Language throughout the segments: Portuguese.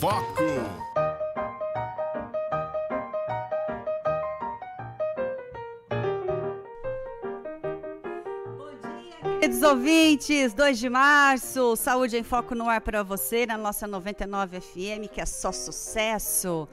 Foco. Queridos ouvintes, 2 de março, Saúde em Foco no ar para você, na nossa 99 FM, que é só sucesso.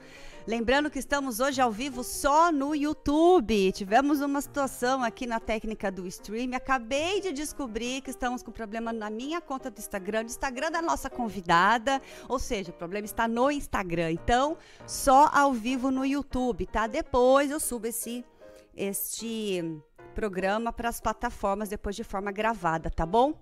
Lembrando que estamos hoje ao vivo só no YouTube. Tivemos uma situação aqui na técnica do stream. Acabei de descobrir que estamos com problema na minha conta do Instagram, do Instagram da nossa convidada. Ou seja, o problema está no Instagram. Então, só ao vivo no YouTube, tá? Depois eu subo esse este programa para as plataformas depois de forma gravada, tá bom?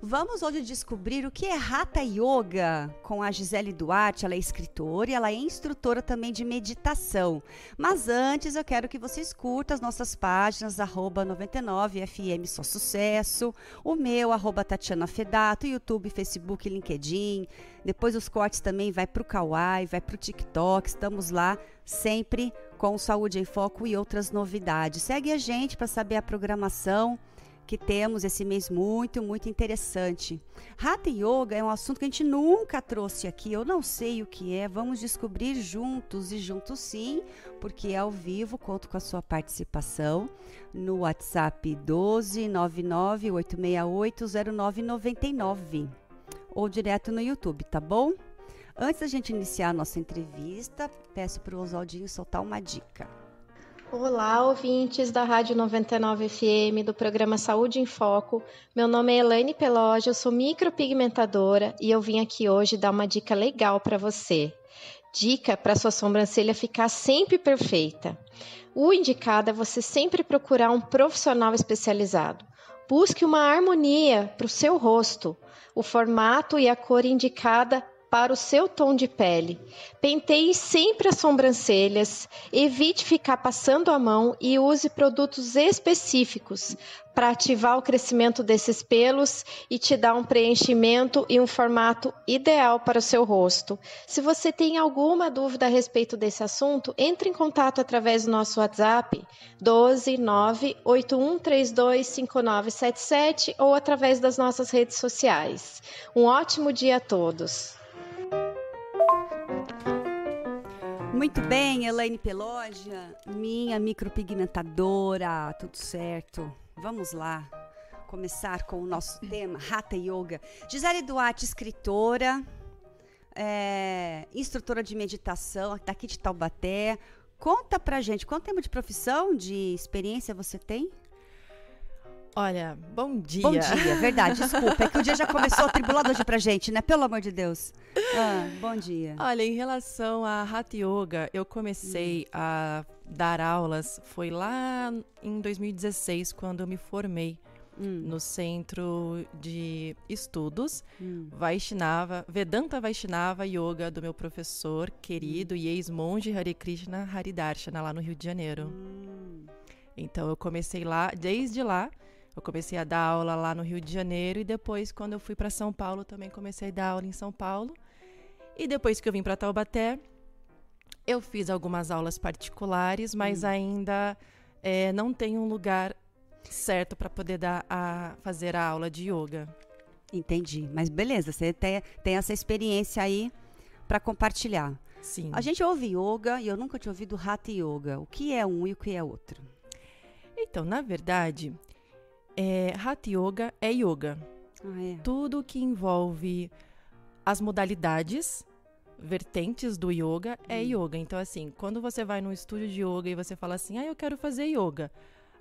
Vamos hoje descobrir o que é Hatha Yoga com a Gisele Duarte. Ela é escritora e ela é instrutora também de meditação. Mas antes eu quero que vocês curtam as nossas páginas, arroba 99FM Só Sucesso, o meu, arroba Tatiana Fedato, YouTube, Facebook, LinkedIn. Depois os cortes também vai para o Kawaii, vai para o TikTok. Estamos lá sempre com Saúde em Foco e outras novidades. Segue a gente para saber a programação que temos esse mês muito, muito interessante. Hatha Yoga é um assunto que a gente nunca trouxe aqui, eu não sei o que é, vamos descobrir juntos e juntos sim, porque é ao vivo, conto com a sua participação no WhatsApp 12 99 868 0999 ou direto no YouTube, tá bom? Antes da gente iniciar a nossa entrevista, peço para o Oswaldinho soltar uma dica. Olá, ouvintes da Rádio 99 FM, do programa Saúde em Foco. Meu nome é Elaine Peloge, eu sou micropigmentadora e eu vim aqui hoje dar uma dica legal para você. Dica para sua sobrancelha ficar sempre perfeita. O indicado é você sempre procurar um profissional especializado. Busque uma harmonia para o seu rosto. O formato e a cor indicada para o seu tom de pele. Penteie sempre as sobrancelhas, evite ficar passando a mão e use produtos específicos para ativar o crescimento desses pelos e te dar um preenchimento e um formato ideal para o seu rosto. Se você tem alguma dúvida a respeito desse assunto, entre em contato através do nosso WhatsApp 12 981325977 ou através das nossas redes sociais. Um ótimo dia a todos. Muito bem, Elaine Pelogia, minha micropigmentadora, tudo certo. Vamos lá, começar com o nosso tema, Hatha Yoga. Gisele Duarte, escritora, é, instrutora de meditação daqui de Taubaté. Conta pra gente, quanto tempo de profissão, de experiência você tem? Olha, bom dia. Bom dia, verdade, desculpa. É que o dia já começou atribulado hoje pra gente, né? Pelo amor de Deus. Ah, bom dia. Olha, em relação a Hatha Yoga, eu comecei hum. a dar aulas, foi lá em 2016, quando eu me formei. Hum. no Centro de Estudos hum. Vaishnava, Vedanta Vaishnava Yoga do meu professor querido hum. e ex-monge Hare Krishna Haridarshana lá no Rio de Janeiro. Hum. Então eu comecei lá, desde lá eu comecei a dar aula lá no Rio de Janeiro e depois, quando eu fui para São Paulo, também comecei a dar aula em São Paulo. E depois que eu vim para Taubaté, eu fiz algumas aulas particulares, mas hum. ainda é, não tenho um lugar certo para poder dar a fazer a aula de yoga. Entendi. Mas beleza, você tem, tem essa experiência aí para compartilhar. Sim. A gente ouve yoga e eu nunca tinha ouvido hatha yoga. O que é um e o que é outro? Então, na verdade, é, Hatha Yoga é yoga. Ah, é. Tudo que envolve as modalidades vertentes do yoga é hum. yoga. Então, assim, quando você vai num estúdio de yoga e você fala assim, ah, eu quero fazer yoga.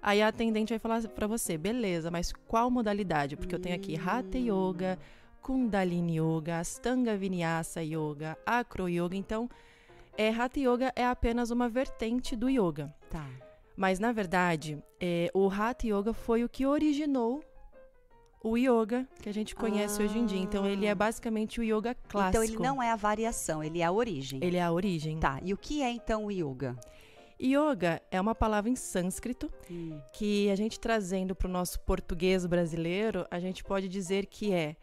Aí a atendente vai falar para você, beleza, mas qual modalidade? Porque hum. eu tenho aqui Hatha Yoga, Kundalini Yoga, Astanga Vinyasa Yoga, Acro Yoga. Então, é, Hatha Yoga é apenas uma vertente do yoga. Tá. Mas, na verdade, é, o Hatha Yoga foi o que originou o yoga que a gente conhece ah. hoje em dia. Então, ele é basicamente o yoga clássico. Então, ele não é a variação, ele é a origem. Ele é a origem. Tá, e o que é, então, o yoga? Yoga é uma palavra em sânscrito hum. que a gente trazendo para o nosso português brasileiro, a gente pode dizer que é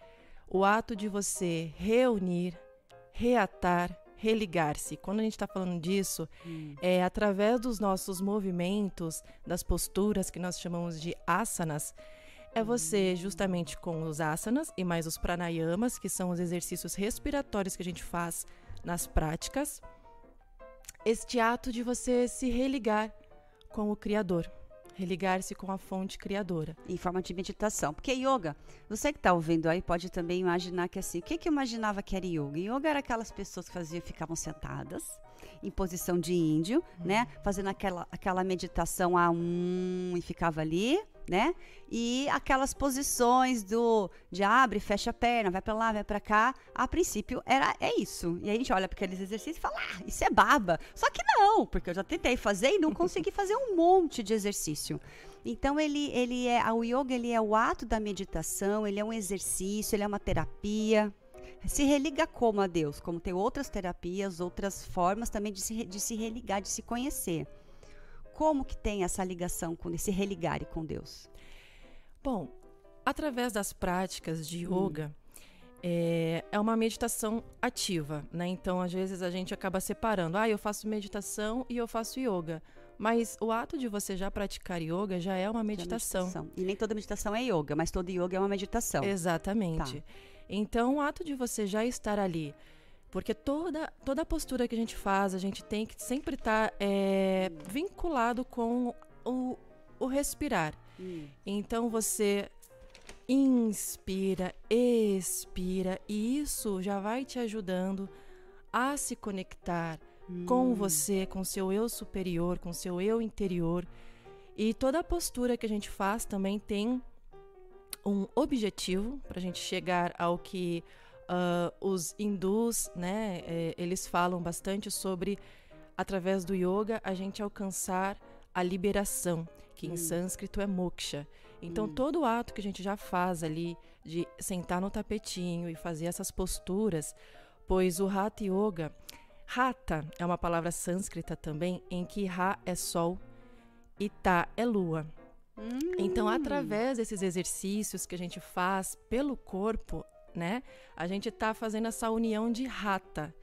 o ato de você reunir, reatar, religar-se. Quando a gente está falando disso, hum. é através dos nossos movimentos, das posturas que nós chamamos de asanas, é você hum. justamente com os asanas e mais os pranayamas, que são os exercícios respiratórios que a gente faz nas práticas este ato de você se religar com o Criador religar-se com a fonte criadora. Em forma de meditação. Porque yoga, você que está ouvindo aí pode também imaginar que assim, o que, que eu imaginava que era yoga? Yoga era aquelas pessoas que faziam, ficavam sentadas em posição de índio, uhum. né? Fazendo aquela, aquela meditação a um e ficava ali, né? E aquelas posições do de abre, fecha a perna, vai para lá, vai para cá. A princípio era é isso. E aí a gente olha para aqueles exercícios e fala: "Ah, isso é baba". Só que não, porque eu já tentei fazer e não consegui fazer um monte de exercício. Então ele ele é o yoga, ele é o ato da meditação, ele é um exercício, ele é uma terapia. Se religa como a Deus, como tem outras terapias, outras formas também de se, de se religar, de se conhecer. Como que tem essa ligação com esse religar com Deus? Bom, através das práticas de hum. yoga, hum. é, é uma meditação ativa, né? Então, às vezes a gente acaba separando. Ah, eu faço meditação e eu faço yoga. Mas o ato de você já praticar yoga já é uma meditação. É meditação. E nem toda meditação é yoga, mas todo yoga é uma meditação. Exatamente. Tá. Então, o ato de você já estar ali porque toda, toda a postura que a gente faz, a gente tem que sempre estar tá, é, vinculado com o, o respirar. Hum. Então você inspira, expira, e isso já vai te ajudando a se conectar hum. com você, com seu eu superior, com seu eu interior. E toda a postura que a gente faz também tem um objetivo para a gente chegar ao que Uh, os hindus, né, é, eles falam bastante sobre, através do yoga, a gente alcançar a liberação, que em hum. sânscrito é moksha. Então, hum. todo ato que a gente já faz ali, de sentar no tapetinho e fazer essas posturas, pois o Hatha Yoga, Hatha é uma palavra sânscrita também, em que Ra é sol e Ta é lua. Hum. Então, através desses exercícios que a gente faz pelo corpo, né? A gente está fazendo essa união de rata,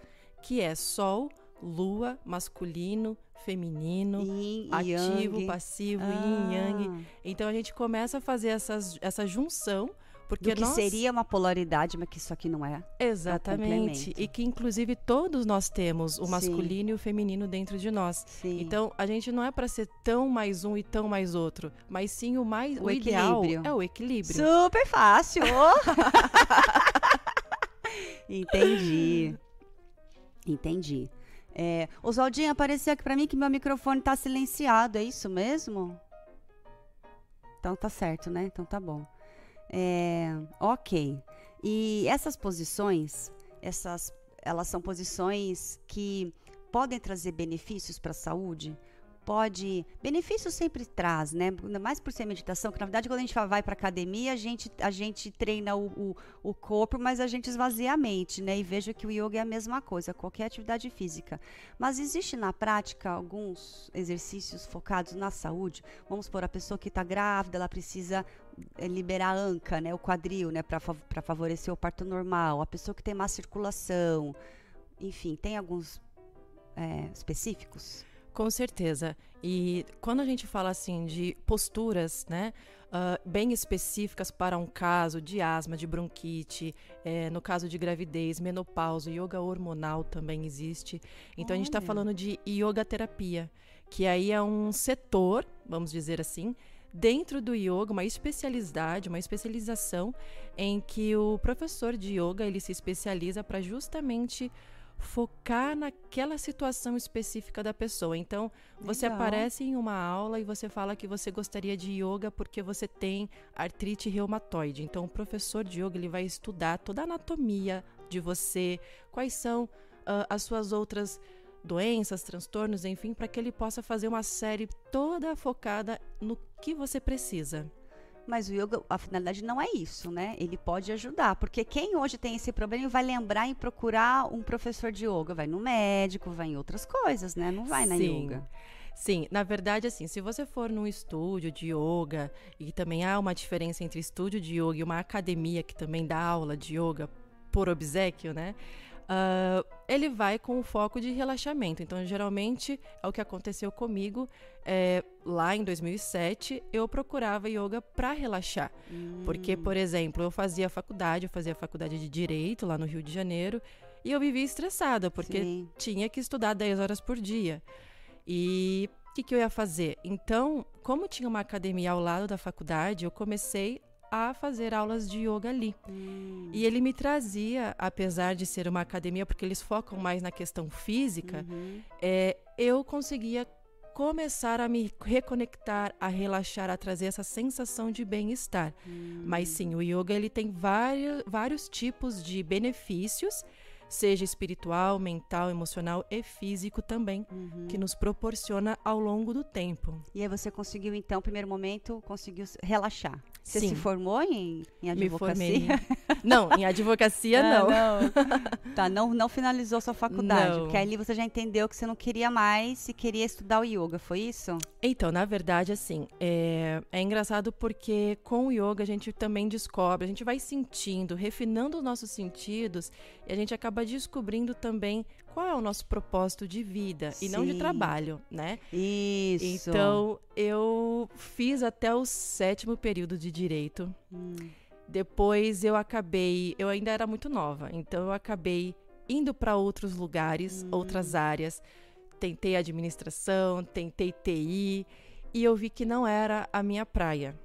que é sol, lua, masculino, feminino, yin, ativo, yang. passivo, ah. yin, yang. Então a gente começa a fazer essas, essa junção porque Do que nós... seria uma polaridade, mas que isso aqui não é. Exatamente. É um e que, inclusive, todos nós temos o masculino Sim. e o feminino dentro de nós. Sim. Então, a gente não é para ser tão mais um e tão mais outro, mas sim o mais. O, o ideal é o equilíbrio. Super fácil! Entendi. Entendi. É, Oswaldinho, apareceu aqui para mim que meu microfone está silenciado, é isso mesmo? Então tá certo, né? Então tá bom. É, ok. E essas posições, essas, elas são posições que podem trazer benefícios para a saúde? Pode. Benefício sempre traz, né? Ainda mais por ser meditação, que na verdade quando a gente vai para academia, a gente, a gente treina o, o, o, corpo, mas a gente esvazia a mente, né? E vejo que o yoga é a mesma coisa, qualquer atividade física. Mas existe na prática alguns exercícios focados na saúde. Vamos por a pessoa que está grávida, ela precisa eh, liberar a anca, né? O quadril, né? Para favorecer o parto normal. A pessoa que tem má circulação. Enfim, tem alguns é, específicos? Com certeza. E quando a gente fala assim de posturas, né, uh, bem específicas para um caso de asma, de bronquite, é, no caso de gravidez, menopausa, yoga hormonal também existe. Então Olha. a gente está falando de yoga terapia, que aí é um setor, vamos dizer assim, dentro do yoga, uma especialidade, uma especialização em que o professor de yoga ele se especializa para justamente focar naquela situação específica da pessoa. Então, você Legal. aparece em uma aula e você fala que você gostaria de yoga porque você tem artrite reumatoide. Então, o professor de yoga ele vai estudar toda a anatomia de você, quais são uh, as suas outras doenças, transtornos, enfim, para que ele possa fazer uma série toda focada no que você precisa. Mas o yoga, a finalidade não é isso, né? Ele pode ajudar, porque quem hoje tem esse problema vai lembrar em procurar um professor de yoga, vai no médico, vai em outras coisas, né? Não vai na Sim. yoga. Sim, na verdade, assim, se você for num estúdio de yoga, e também há uma diferença entre estúdio de yoga e uma academia que também dá aula de yoga por obsequio, né? Uh, ele vai com o foco de relaxamento. Então, geralmente, é o que aconteceu comigo. É, lá em 2007, eu procurava yoga para relaxar. Hum. Porque, por exemplo, eu fazia faculdade, eu fazia faculdade de Direito lá no Rio de Janeiro. E eu vivia estressada, porque Sim. tinha que estudar 10 horas por dia. E o que, que eu ia fazer? Então, como tinha uma academia ao lado da faculdade, eu comecei a fazer aulas de yoga ali. Hum. E ele me trazia, apesar de ser uma academia, porque eles focam mais na questão física, uhum. é, eu conseguia começar a me reconectar, a relaxar, a trazer essa sensação de bem-estar. Hum. Mas sim, o yoga ele tem vários, vários tipos de benefícios seja espiritual, mental, emocional e físico também, uhum. que nos proporciona ao longo do tempo. E aí você conseguiu, então, primeiro momento, conseguiu relaxar. Você Sim. se formou em, em advocacia? Não, em advocacia ah, não. não. tá, não, não finalizou sua faculdade, não. porque ali você já entendeu que você não queria mais e queria estudar o yoga, foi isso? Então, na verdade, assim, é, é engraçado porque com o yoga a gente também descobre, a gente vai sentindo, refinando os nossos sentidos e a gente acaba descobrindo também qual é o nosso propósito de vida Sim. e não de trabalho, né? Isso. Então, eu fiz até o sétimo período de direito. Hum. Depois eu acabei, eu ainda era muito nova, então eu acabei indo para outros lugares, hum. outras áreas. Tentei administração, tentei TI e eu vi que não era a minha praia.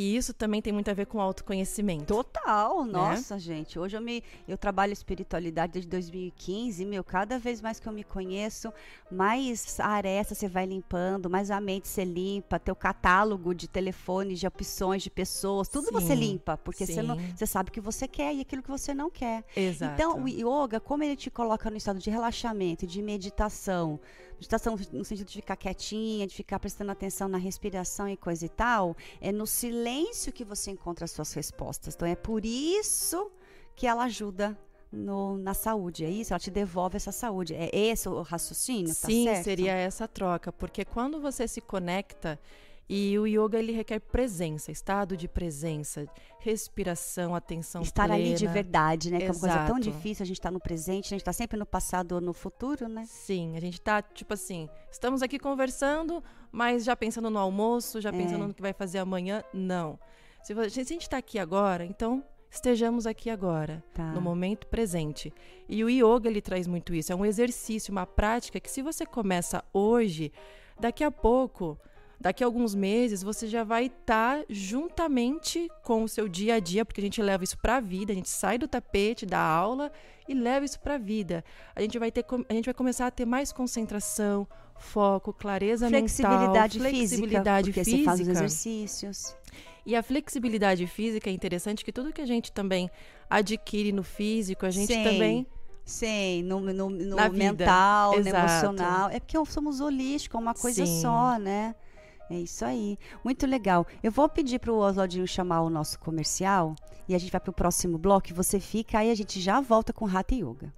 E isso também tem muito a ver com autoconhecimento. Total, né? nossa, gente. Hoje eu me eu trabalho espiritualidade desde 2015, meu, cada vez mais que eu me conheço, mais aresta você vai limpando, mais a mente você limpa, teu catálogo de telefones, de opções de pessoas, tudo sim, você limpa, porque você, não, você sabe o que você quer e aquilo que você não quer. Exato. Então, o yoga, como ele te coloca no estado de relaxamento, de meditação, meditação no sentido de ficar quietinha, de ficar prestando atenção na respiração e coisa e tal, é no silêncio que você encontra as suas respostas. Então é por isso que ela ajuda no, na saúde, é isso? Ela te devolve essa saúde. É esse o raciocínio? Tá Sim, certo? seria essa troca, porque quando você se conecta e o yoga ele requer presença, estado de presença, respiração, atenção Estar plena. ali de verdade, né? Que é uma coisa tão difícil, a gente está no presente, a gente está sempre no passado ou no futuro, né? Sim, a gente está tipo assim, estamos aqui conversando, mas já pensando no almoço, já é. pensando no que vai fazer amanhã, não. Se a gente está aqui agora, então estejamos aqui agora, tá. no momento presente. E o yoga ele traz muito isso, é um exercício, uma prática que se você começa hoje, daqui a pouco daqui a alguns meses você já vai estar tá juntamente com o seu dia a dia, porque a gente leva isso para a vida, a gente sai do tapete da aula e leva isso para a vida. A gente vai ter a gente vai começar a ter mais concentração, foco, clareza flexibilidade mental, flexibilidade física, física. Você faz os exercícios. E a flexibilidade física é interessante que tudo que a gente também adquire no físico, a gente Sim. também Sim, no, no, no mental, no emocional. É porque somos holísticos, é uma coisa Sim. só, né? É isso aí. Muito legal. Eu vou pedir para o Oswaldinho chamar o nosso comercial e a gente vai para o próximo bloco. Você fica aí, a gente já volta com Hatha Yoga.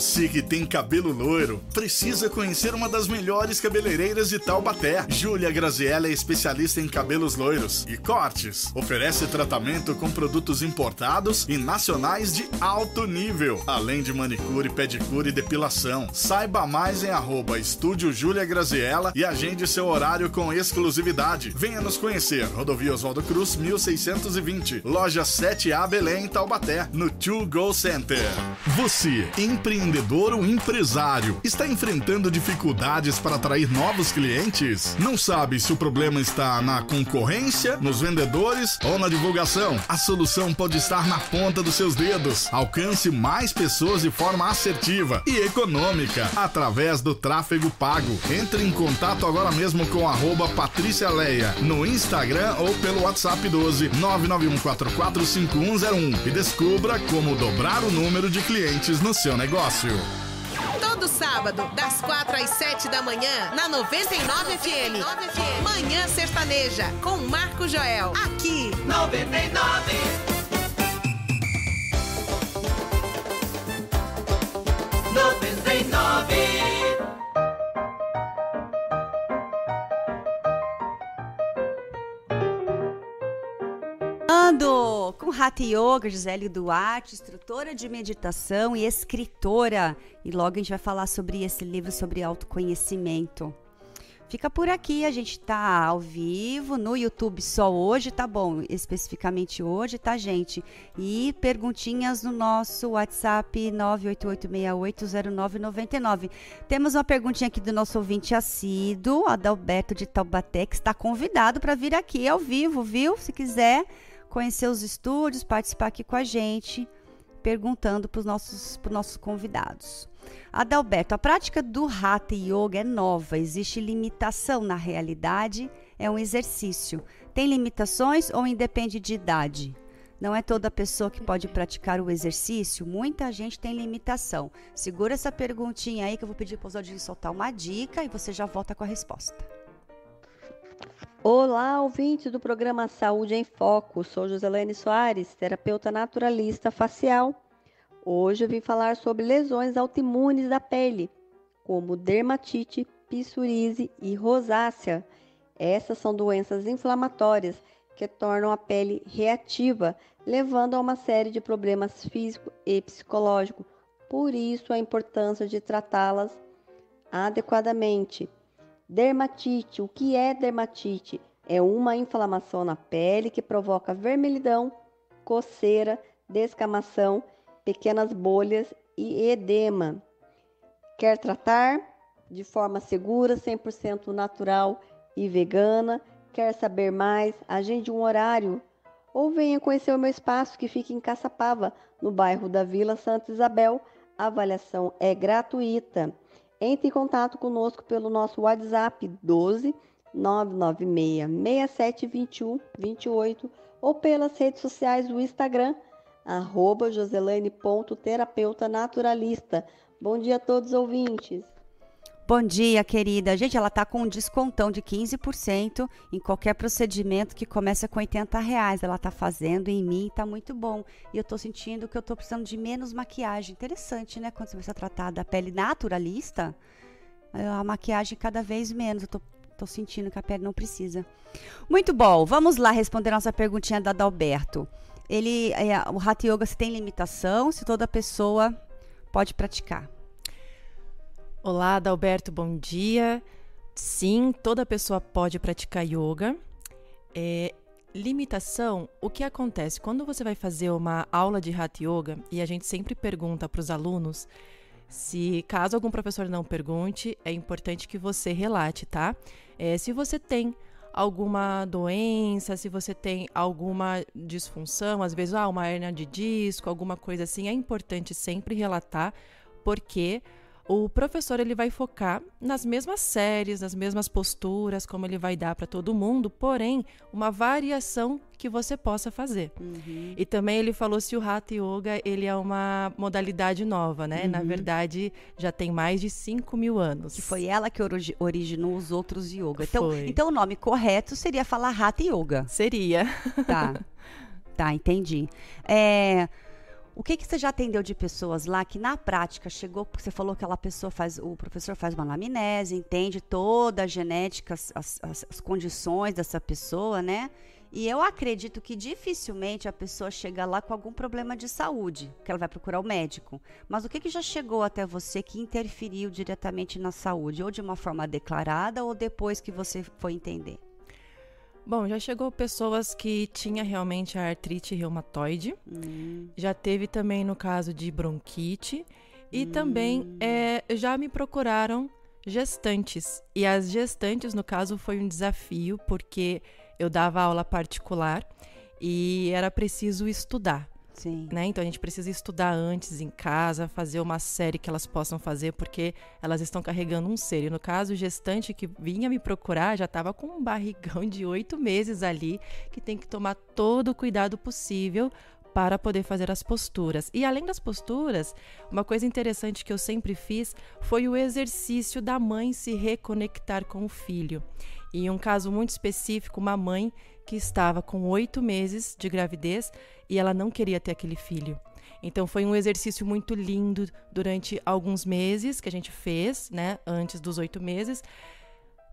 Você que tem cabelo loiro, precisa conhecer uma das melhores cabeleireiras de Taubaté. Júlia Graziella é especialista em cabelos loiros e cortes. Oferece tratamento com produtos importados e nacionais de alto nível, além de manicure, pedicure e depilação. Saiba mais em arroba Estúdio Júlia Graziella e agende seu horário com exclusividade. Venha nos conhecer. Rodovia Oswaldo Cruz, 1620. Loja 7A Belém, Taubaté, no To Go Center. Você, empreendedor empreendedor ou empresário está enfrentando dificuldades para atrair novos clientes? Não sabe se o problema está na concorrência, nos vendedores ou na divulgação? A solução pode estar na ponta dos seus dedos. Alcance mais pessoas de forma assertiva e econômica através do tráfego pago. Entre em contato agora mesmo com arroba Patrícia Leia no Instagram ou pelo WhatsApp 12 991445101 e descubra como dobrar o número de clientes no seu negócio. Todo sábado, das 4 às 7 da manhã, na 99 FM. 99 FM. Manhã Sertaneja, com Marco Joel. Aqui, 99. Com Hatha Yoga, Gisele Duarte, instrutora de meditação e escritora. E logo a gente vai falar sobre esse livro sobre autoconhecimento. Fica por aqui, a gente tá ao vivo no YouTube só hoje, tá bom? Especificamente hoje, tá, gente? E perguntinhas no nosso WhatsApp 988680999. Temos uma perguntinha aqui do nosso ouvinte assíduo, Adalberto de Taubaté, que está convidado para vir aqui ao vivo, viu? Se quiser conhecer os estúdios, participar aqui com a gente, perguntando para os nossos, nossos convidados. Adalberto, a prática do Hatha Yoga é nova, existe limitação na realidade, é um exercício. Tem limitações ou independe de idade? Não é toda pessoa que pode praticar o exercício, muita gente tem limitação. Segura essa perguntinha aí que eu vou pedir para os soltar uma dica e você já volta com a resposta. Olá, ouvintes do programa Saúde em Foco. Sou Joselene Soares, terapeuta naturalista facial Hoje eu vim falar sobre lesões autoimunes da pele, como dermatite, psoríase e rosácea. Essas são doenças inflamatórias que tornam a pele reativa, levando a uma série de problemas físicos e psicológicos. Por isso a importância de tratá-las adequadamente. Dermatite. O que é dermatite? É uma inflamação na pele que provoca vermelhidão, coceira, descamação pequenas bolhas e edema. Quer tratar de forma segura, 100% natural e vegana? Quer saber mais? Agende um horário ou venha conhecer o meu espaço que fica em Caçapava, no bairro da Vila Santa Isabel. A avaliação é gratuita. Entre em contato conosco pelo nosso WhatsApp 12 996 67 21 28 ou pelas redes sociais do Instagram arroba joselane.terapeuta naturalista. Bom dia a todos os ouvintes. Bom dia, querida. Gente, ela tá com um descontão de 15% em qualquer procedimento que começa com 80 reais. Ela tá fazendo em mim, tá muito bom. E eu tô sentindo que eu tô precisando de menos maquiagem. Interessante, né? Quando você vai tratar da pele naturalista, a maquiagem cada vez menos. Eu tô, tô sentindo que a pele não precisa. Muito bom. Vamos lá responder nossa perguntinha da Adalberto ele, é, o Hatha Yoga se tem limitação, se toda pessoa pode praticar. Olá, Adalberto, bom dia. Sim, toda pessoa pode praticar yoga. É, limitação, o que acontece? Quando você vai fazer uma aula de Hatha Yoga, e a gente sempre pergunta para os alunos, se caso algum professor não pergunte, é importante que você relate, tá? É, se você tem alguma doença, se você tem alguma disfunção, às vezes ah, uma hernia de disco, alguma coisa assim, é importante sempre relatar, porque o professor ele vai focar nas mesmas séries, nas mesmas posturas, como ele vai dar para todo mundo, porém, uma variação que você possa fazer. Uhum. E também ele falou se o Hatha Yoga ele é uma modalidade nova, né? Uhum. Na verdade, já tem mais de 5 mil anos. Que foi ela que originou os outros yoga. Então, então o nome correto seria falar Hatha Yoga. Seria. Tá. tá, entendi. É... O que, que você já atendeu de pessoas lá que na prática chegou, porque você falou que aquela pessoa faz, o professor faz uma anamnese, entende toda a genética, as, as, as condições dessa pessoa, né? E eu acredito que dificilmente a pessoa chega lá com algum problema de saúde, que ela vai procurar o médico. Mas o que, que já chegou até você que interferiu diretamente na saúde, ou de uma forma declarada, ou depois que você foi entender? Bom, já chegou pessoas que tinha realmente a artrite reumatoide. Hum. Já teve também no caso de bronquite. E hum. também é, já me procuraram gestantes. E as gestantes, no caso, foi um desafio, porque eu dava aula particular e era preciso estudar. Sim. Né? Então a gente precisa estudar antes em casa, fazer uma série que elas possam fazer, porque elas estão carregando um ser. E no caso, o gestante que vinha me procurar já estava com um barrigão de oito meses ali, que tem que tomar todo o cuidado possível para poder fazer as posturas. E além das posturas, uma coisa interessante que eu sempre fiz foi o exercício da mãe se reconectar com o filho. E um caso muito específico, uma mãe que estava com oito meses de gravidez e ela não queria ter aquele filho. Então foi um exercício muito lindo durante alguns meses que a gente fez, né, antes dos oito meses,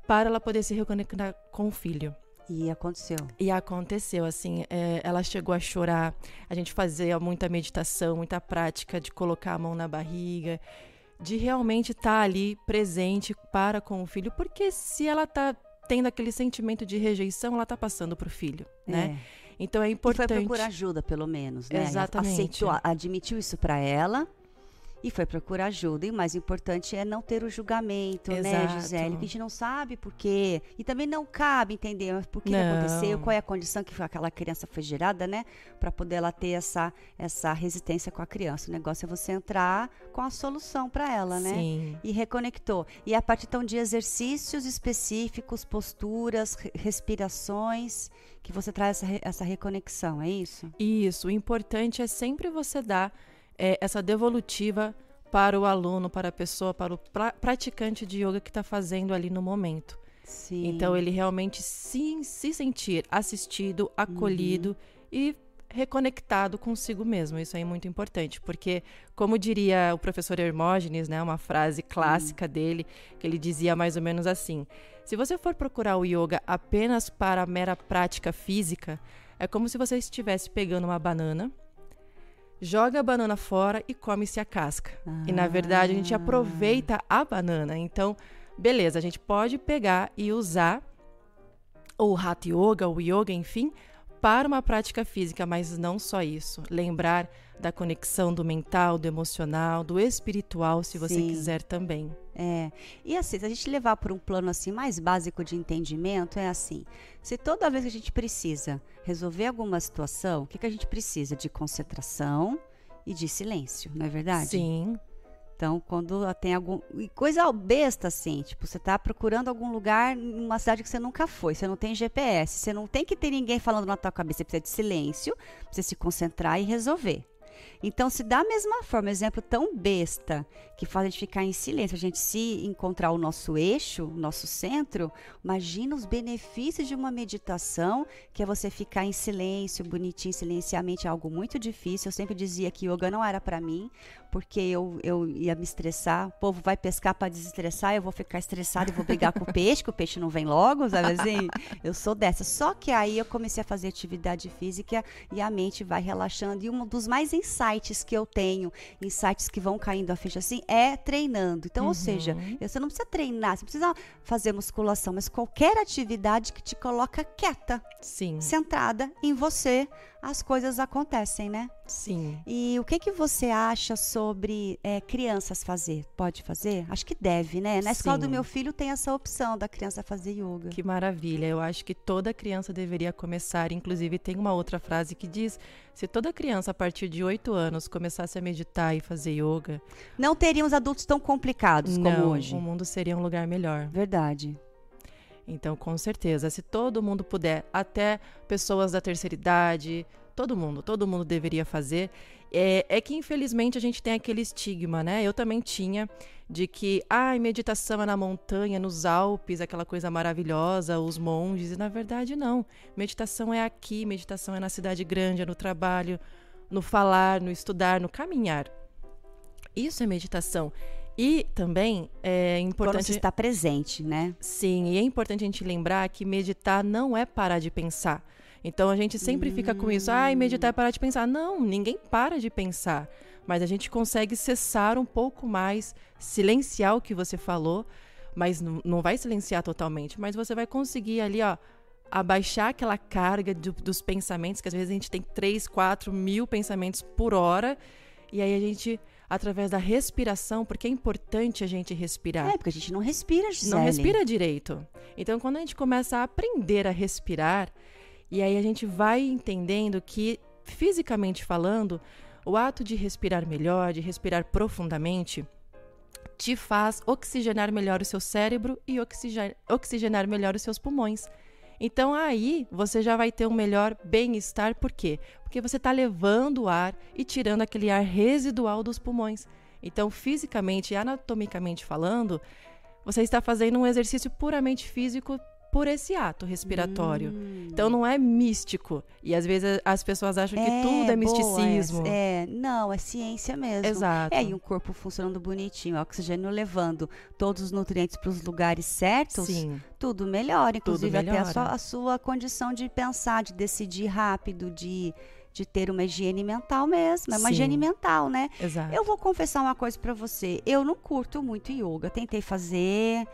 para ela poder se reconectar com o filho. E aconteceu. E aconteceu, assim, é, ela chegou a chorar. A gente fazia muita meditação, muita prática de colocar a mão na barriga, de realmente estar tá ali presente para com o filho, porque se ela está tendo aquele sentimento de rejeição, ela está passando para o filho, né? É. Então é importante. E foi procurar ajuda, pelo menos, né? Exatamente. Aceitou, admitiu isso para ela e foi procurar ajuda. E o mais importante é não ter o julgamento, né, Exato. né, Gisele? Que a gente não sabe por quê. E também não cabe entender por que, que aconteceu, qual é a condição que aquela criança foi gerada, né? Para poder ela ter essa, essa resistência com a criança. O negócio é você entrar com a solução para ela, né? Sim. E reconectou. E a partir então de exercícios específicos, posturas, respirações, que você traz essa, essa reconexão, é isso? Isso. O importante é sempre você dar é, essa devolutiva para o aluno, para a pessoa, para o pra praticante de yoga que está fazendo ali no momento. Sim. Então ele realmente se, se sentir assistido, acolhido uhum. e reconectado consigo mesmo. Isso aí é muito importante, porque como diria o professor Hermógenes, né, uma frase clássica uhum. dele, que ele dizia mais ou menos assim: se você for procurar o yoga apenas para a mera prática física, é como se você estivesse pegando uma banana, joga a banana fora e come-se a casca. Ah. E na verdade a gente ah. aproveita a banana. Então, beleza, a gente pode pegar e usar o Hatha Yoga, o yoga, enfim, para uma prática física, mas não só isso. Lembrar da conexão do mental, do emocional, do espiritual, se você Sim. quiser também. É. E assim, se a gente levar por um plano assim mais básico de entendimento, é assim: se toda vez que a gente precisa resolver alguma situação, o que, que a gente precisa? De concentração e de silêncio, não é verdade? Sim. Então, quando tem algum. Coisa besta, assim, tipo, você está procurando algum lugar numa cidade que você nunca foi, você não tem GPS, você não tem que ter ninguém falando na tua cabeça, você precisa de silêncio, precisa se concentrar e resolver. Então, se da mesma forma, exemplo tão besta que faz a gente ficar em silêncio, a gente se encontrar o nosso eixo, o nosso centro, imagina os benefícios de uma meditação, que é você ficar em silêncio, bonitinho, silenciamente, é algo muito difícil. Eu sempre dizia que yoga não era para mim, porque eu, eu ia me estressar. O povo vai pescar para desestressar, eu vou ficar estressado e vou brigar com o peixe, que o peixe não vem logo, sabe assim? Eu sou dessa. Só que aí eu comecei a fazer atividade física e a mente vai relaxando. E um dos mais insights que eu tenho, insights que vão caindo a ficha assim, é treinando. Então, uhum. ou seja, você não precisa treinar, você precisa fazer musculação, mas qualquer atividade que te coloca quieta, Sim. centrada em você, as coisas acontecem, né? Sim. E o que que você acha sobre é, crianças fazer? Pode fazer? Acho que deve, né? Na escola do meu filho tem essa opção da criança fazer yoga. Que maravilha! Eu acho que toda criança deveria começar. Inclusive tem uma outra frase que diz: se toda criança a partir de 8 anos começasse a meditar e fazer yoga, não teríamos adultos tão complicados não, como hoje. O mundo seria um lugar melhor. Verdade. Então, com certeza, se todo mundo puder, até pessoas da terceira idade, todo mundo, todo mundo deveria fazer. É, é, que infelizmente a gente tem aquele estigma, né? Eu também tinha de que, ai, ah, meditação é na montanha, nos Alpes, aquela coisa maravilhosa, os monges, e na verdade não. Meditação é aqui, meditação é na cidade grande, é no trabalho, no falar, no estudar, no caminhar. Isso é meditação. E também é importante. Quando você está presente, né? Sim, e é importante a gente lembrar que meditar não é parar de pensar. Então a gente sempre fica com isso, ai, ah, meditar é parar de pensar. Não, ninguém para de pensar. Mas a gente consegue cessar um pouco mais, silenciar o que você falou, mas não, não vai silenciar totalmente, mas você vai conseguir ali, ó, abaixar aquela carga do, dos pensamentos, que às vezes a gente tem 3, 4 mil pensamentos por hora, e aí a gente através da respiração, porque é importante a gente respirar. É, porque a gente não respira, Gisele. Não respira direito. Então, quando a gente começa a aprender a respirar, e aí a gente vai entendendo que, fisicamente falando, o ato de respirar melhor, de respirar profundamente, te faz oxigenar melhor o seu cérebro e oxigenar melhor os seus pulmões. Então aí você já vai ter um melhor bem-estar, por quê? Porque você está levando o ar e tirando aquele ar residual dos pulmões. Então, fisicamente e anatomicamente falando, você está fazendo um exercício puramente físico por esse ato respiratório. Hum. Então não é místico. E às vezes as pessoas acham que é, tudo é misticismo. Boa, é, é, não, é ciência mesmo. Exato. É, e um corpo funcionando bonitinho, oxigênio levando todos os nutrientes para os lugares certos, Sim. tudo melhora. Inclusive tudo melhora. até a sua, a sua condição de pensar, de decidir rápido, de de ter uma higiene mental mesmo, é uma Sim. higiene mental, né? Exato. Eu vou confessar uma coisa para você, eu não curto muito yoga, tentei fazer,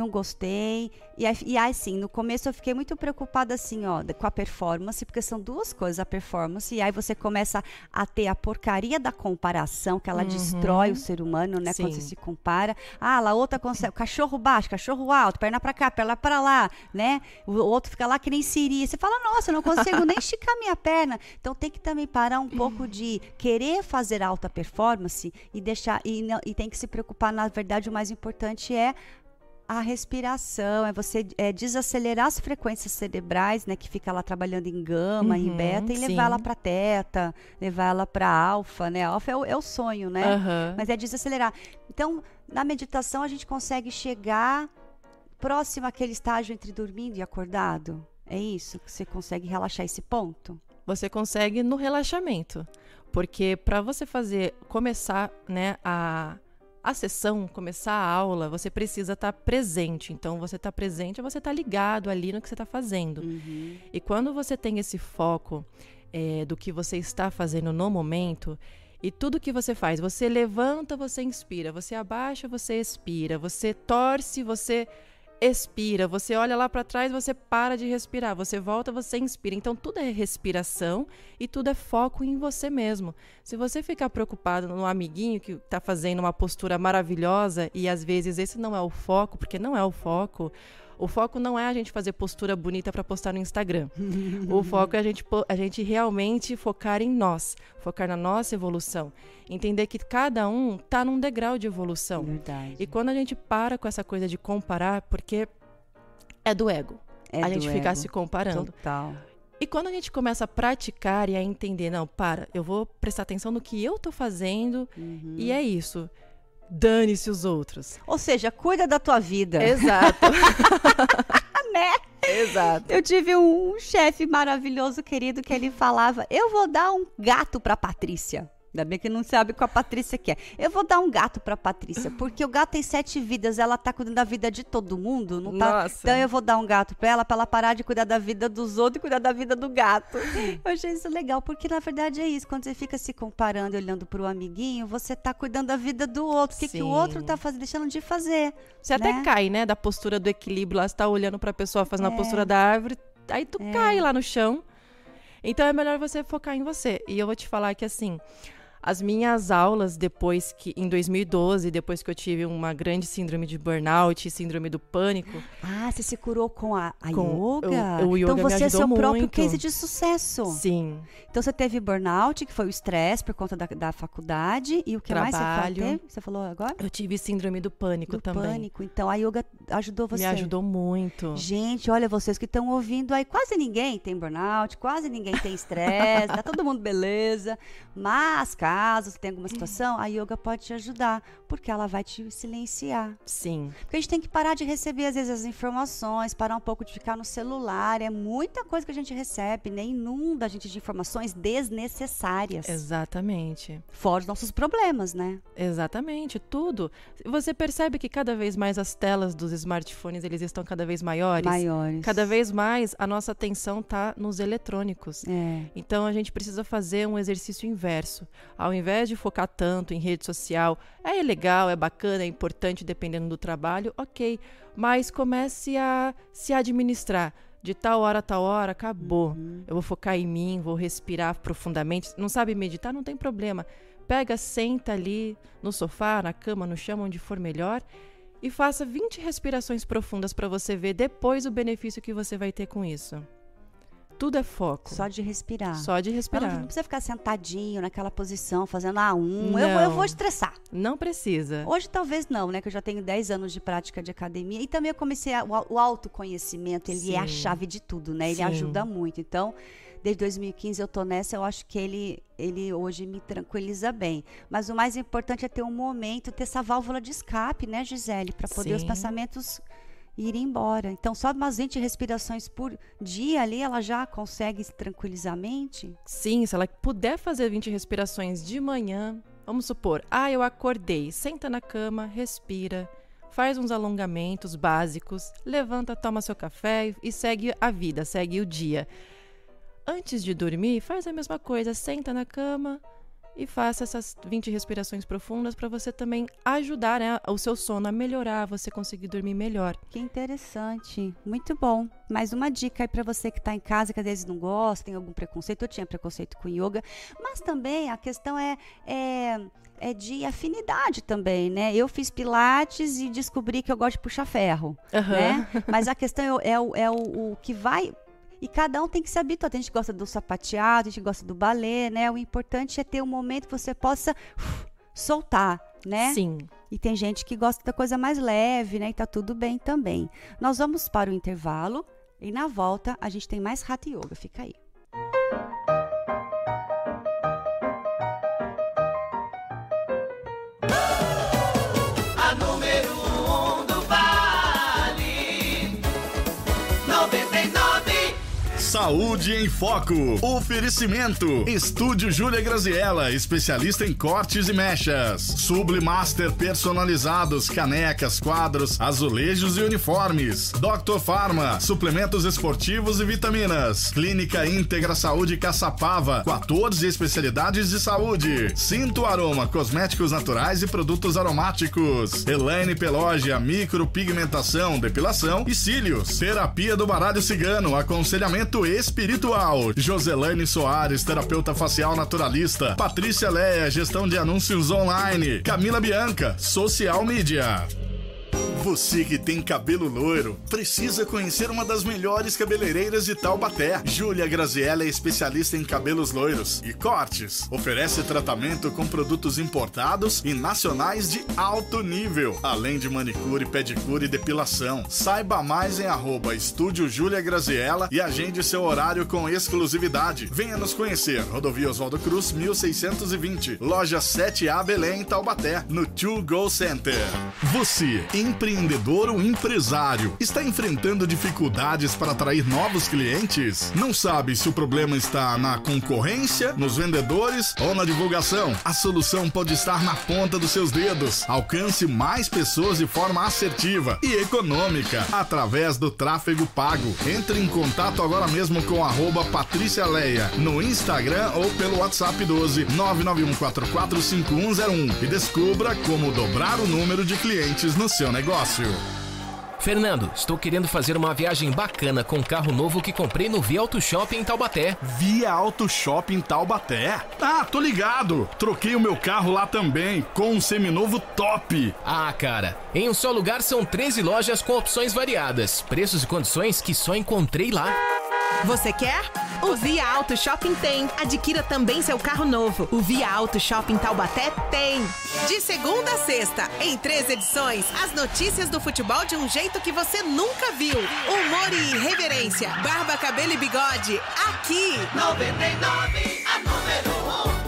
não gostei. E, e assim, no começo eu fiquei muito preocupada assim, ó, com a performance, porque são duas coisas, a performance, e aí você começa a ter a porcaria da comparação, que ela uhum. destrói o ser humano, né, Sim. quando você se compara. Ah, lá outra consegue, cachorro baixo, cachorro alto, perna para cá, perna para lá, né? O outro fica lá que nem siri. Você fala, nossa, eu não consigo nem esticar minha perna. Então tem que também parar um pouco de querer fazer alta performance e deixar e, não, e tem que se preocupar, na verdade, o mais importante é a respiração, é você é, desacelerar as frequências cerebrais, né, que fica lá trabalhando em gama, uhum, em beta, e sim. levar ela para teta, levar ela para alfa, né? Alfa é o, é o sonho, né? Uhum. Mas é desacelerar. Então, na meditação a gente consegue chegar próximo àquele estágio entre dormindo e acordado. É isso que você consegue relaxar esse ponto? Você consegue no relaxamento. Porque para você fazer começar, né, a a sessão, começar a aula, você precisa estar tá presente. Então, você está presente, você está ligado ali no que você está fazendo. Uhum. E quando você tem esse foco é, do que você está fazendo no momento, e tudo que você faz, você levanta, você inspira, você abaixa, você expira, você torce, você expira, você olha lá para trás, você para de respirar, você volta, você inspira. Então tudo é respiração e tudo é foco em você mesmo. Se você ficar preocupado no amiguinho que está fazendo uma postura maravilhosa e às vezes esse não é o foco, porque não é o foco, o foco não é a gente fazer postura bonita para postar no Instagram. o foco é a gente, a gente realmente focar em nós, focar na nossa evolução. Entender que cada um tá num degrau de evolução. Verdade. E quando a gente para com essa coisa de comparar, porque é do ego. É a gente ego. ficar se comparando. Total. E quando a gente começa a praticar e a entender, não, para, eu vou prestar atenção no que eu tô fazendo uhum. e é isso dane-se os outros. Ou seja, cuida da tua vida. Exato. né? Exato. Eu tive um chefe maravilhoso, querido, que ele falava: Eu vou dar um gato para Patrícia. Ainda bem que não sabe qual a Patrícia quer. Eu vou dar um gato pra Patrícia, porque o gato tem sete vidas, ela tá cuidando da vida de todo mundo, não tá? Nossa. Então eu vou dar um gato pra ela, pra ela parar de cuidar da vida dos outros e cuidar da vida do gato. Eu achei isso legal, porque na verdade é isso, quando você fica se comparando e olhando pro amiguinho, você tá cuidando da vida do outro. O que, que o outro tá fazendo, deixando de fazer. Você né? até cai, né, da postura do equilíbrio, lá você tá olhando pra pessoa fazendo é. a postura da árvore, aí tu é. cai lá no chão. Então é melhor você focar em você. E eu vou te falar que assim, as minhas aulas depois que em 2012, depois que eu tive uma grande síndrome de burnout, síndrome do pânico. Ah, você se curou com a, a com yoga? O, o yoga então você é seu muito. próprio case de sucesso. Sim. Então você teve burnout, que foi o estresse por conta da, da faculdade e o que Trabalho. mais você teve? Você falou agora? Eu tive síndrome do pânico do também. Pânico. Então a yoga ajudou você. Me ajudou muito. Gente, olha vocês que estão ouvindo aí, quase ninguém tem burnout, quase ninguém tem estresse, tá todo mundo beleza. Mas caso você tenha alguma situação, a yoga pode te ajudar, porque ela vai te silenciar. Sim. Porque a gente tem que parar de receber, às vezes, as informações, parar um pouco de ficar no celular. É muita coisa que a gente recebe, né? Inunda a gente de informações desnecessárias. Exatamente. Fora os nossos problemas, né? Exatamente, tudo. Você percebe que cada vez mais as telas dos smartphones, eles estão cada vez maiores? Maiores. Cada vez mais a nossa atenção está nos eletrônicos. É. Então a gente precisa fazer um exercício inverso. Ao invés de focar tanto em rede social, é legal, é bacana, é importante dependendo do trabalho, ok. Mas comece a se administrar. De tal hora a tal hora, acabou. Uhum. Eu vou focar em mim, vou respirar profundamente. Não sabe meditar? Não tem problema. Pega, senta ali no sofá, na cama, no chão, onde for melhor e faça 20 respirações profundas para você ver depois o benefício que você vai ter com isso tudo é foco. Só de respirar. Só de respirar. Não, não precisa ficar sentadinho naquela posição, fazendo a um. Eu vou, eu vou estressar. Não precisa. Hoje talvez não, né? Que eu já tenho 10 anos de prática de academia. E também eu comecei a, o, o, autoconhecimento, ele Sim. é a chave de tudo, né? Ele Sim. ajuda muito. Então, desde 2015 eu tô nessa, eu acho que ele, ele hoje me tranquiliza bem. Mas o mais importante é ter um momento, ter essa válvula de escape, né, Gisele? para poder Sim. os pensamentos ir embora. Então, só umas 20 respirações por dia ali, ela já consegue tranquilizar a mente? Sim, se ela puder fazer 20 respirações de manhã, vamos supor, ah, eu acordei, senta na cama, respira, faz uns alongamentos básicos, levanta, toma seu café e segue a vida, segue o dia. Antes de dormir, faz a mesma coisa, senta na cama, e faça essas 20 respirações profundas para você também ajudar né, o seu sono a melhorar, você conseguir dormir melhor. Que interessante, muito bom. Mais uma dica aí para você que está em casa, que às vezes não gosta, tem algum preconceito. Eu tinha preconceito com yoga, mas também a questão é, é, é de afinidade também, né? Eu fiz pilates e descobri que eu gosto de puxar ferro, uhum. né? Mas a questão é, é, é o, o que vai e cada um tem que se habituar. Tem gente que gosta do sapateado, a gente gosta do balé, né? O importante é ter um momento que você possa uf, soltar, né? Sim. E tem gente que gosta da coisa mais leve, né? E tá tudo bem também. Nós vamos para o intervalo e na volta a gente tem mais Hatha Yoga. Fica aí. Saúde em Foco. Oferecimento. Estúdio Júlia Graziella, especialista em cortes e mechas. Sublimaster personalizados, canecas, quadros, azulejos e uniformes. Dr. Farma, suplementos esportivos e vitaminas. Clínica Íntegra Saúde Caçapava, 14 especialidades de saúde. Cinto Aroma, cosméticos naturais e produtos aromáticos. Elaine Pelógia, micropigmentação, depilação e cílios. Terapia do baralho cigano, aconselhamento espiritual. Joselane Soares, terapeuta facial naturalista. Patrícia Leia, gestão de anúncios online. Camila Bianca, social media. Você que tem cabelo loiro, precisa conhecer uma das melhores cabeleireiras de Taubaté. Júlia Graziella é especialista em cabelos loiros e cortes. Oferece tratamento com produtos importados e nacionais de alto nível, além de manicure, pedicure e depilação. Saiba mais em arroba Estúdio Júlia Graziella e agende seu horário com exclusividade. Venha nos conhecer. Rodovia Oswaldo Cruz, 1620. Loja 7A Belém, Taubaté, no To Go Center. Você, empreendedor empreendedor ou empresário está enfrentando dificuldades para atrair novos clientes? Não sabe se o problema está na concorrência, nos vendedores ou na divulgação? A solução pode estar na ponta dos seus dedos. Alcance mais pessoas de forma assertiva e econômica através do tráfego pago. Entre em contato agora mesmo com arroba Patrícia Leia no Instagram ou pelo WhatsApp 12 991445101 e descubra como dobrar o número de clientes no seu negócio negócio. Fernando, estou querendo fazer uma viagem bacana com um carro novo que comprei no Via Auto Shopping em Taubaté. Via Auto Shopping Taubaté? Ah, tô ligado. Troquei o meu carro lá também, com um seminovo top. Ah, cara, em um só lugar são 13 lojas com opções variadas, preços e condições que só encontrei lá. Você quer? O Via Auto Shopping tem. Adquira também seu carro novo. O Via Auto Shopping Taubaté tem. De segunda a sexta, em três edições, as notícias do futebol de um jeito que você nunca viu. Humor e irreverência. Barba, cabelo e bigode. Aqui. 99, a número 1.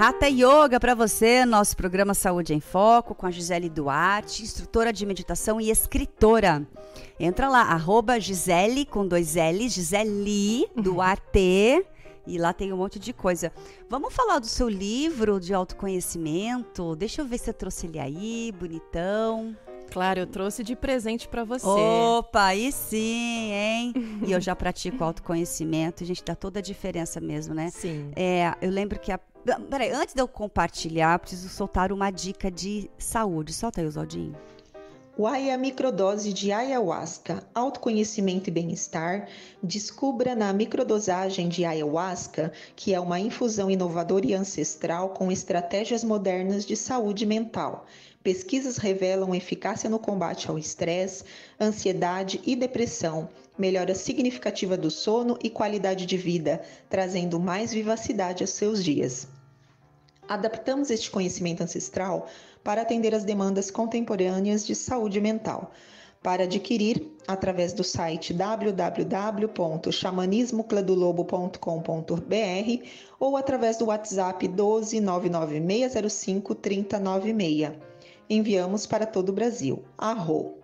Hatha Yoga para você, nosso programa Saúde em Foco, com a Gisele Duarte, instrutora de meditação e escritora. Entra lá, arroba Gisele, com dois L, Gisele Duarte, e lá tem um monte de coisa. Vamos falar do seu livro de autoconhecimento? Deixa eu ver se eu trouxe ele aí, bonitão. Claro, eu trouxe de presente para você. Opa, aí sim, hein? e eu já pratico autoconhecimento, a gente dá toda a diferença mesmo, né? Sim. É, eu lembro que a Peraí, antes de eu compartilhar, preciso soltar uma dica de saúde. Solta aí, Oswaldinho. Uai a microdose de ayahuasca, autoconhecimento e bem-estar. Descubra na microdosagem de ayahuasca, que é uma infusão inovadora e ancestral com estratégias modernas de saúde mental. Pesquisas revelam eficácia no combate ao estresse, ansiedade e depressão, melhora significativa do sono e qualidade de vida, trazendo mais vivacidade aos seus dias. Adaptamos este conhecimento ancestral para atender às demandas contemporâneas de saúde mental. Para adquirir, através do site www.xamanismocladulobo.com.br ou através do WhatsApp 12 99605 3096. Enviamos para todo o Brasil. Arro.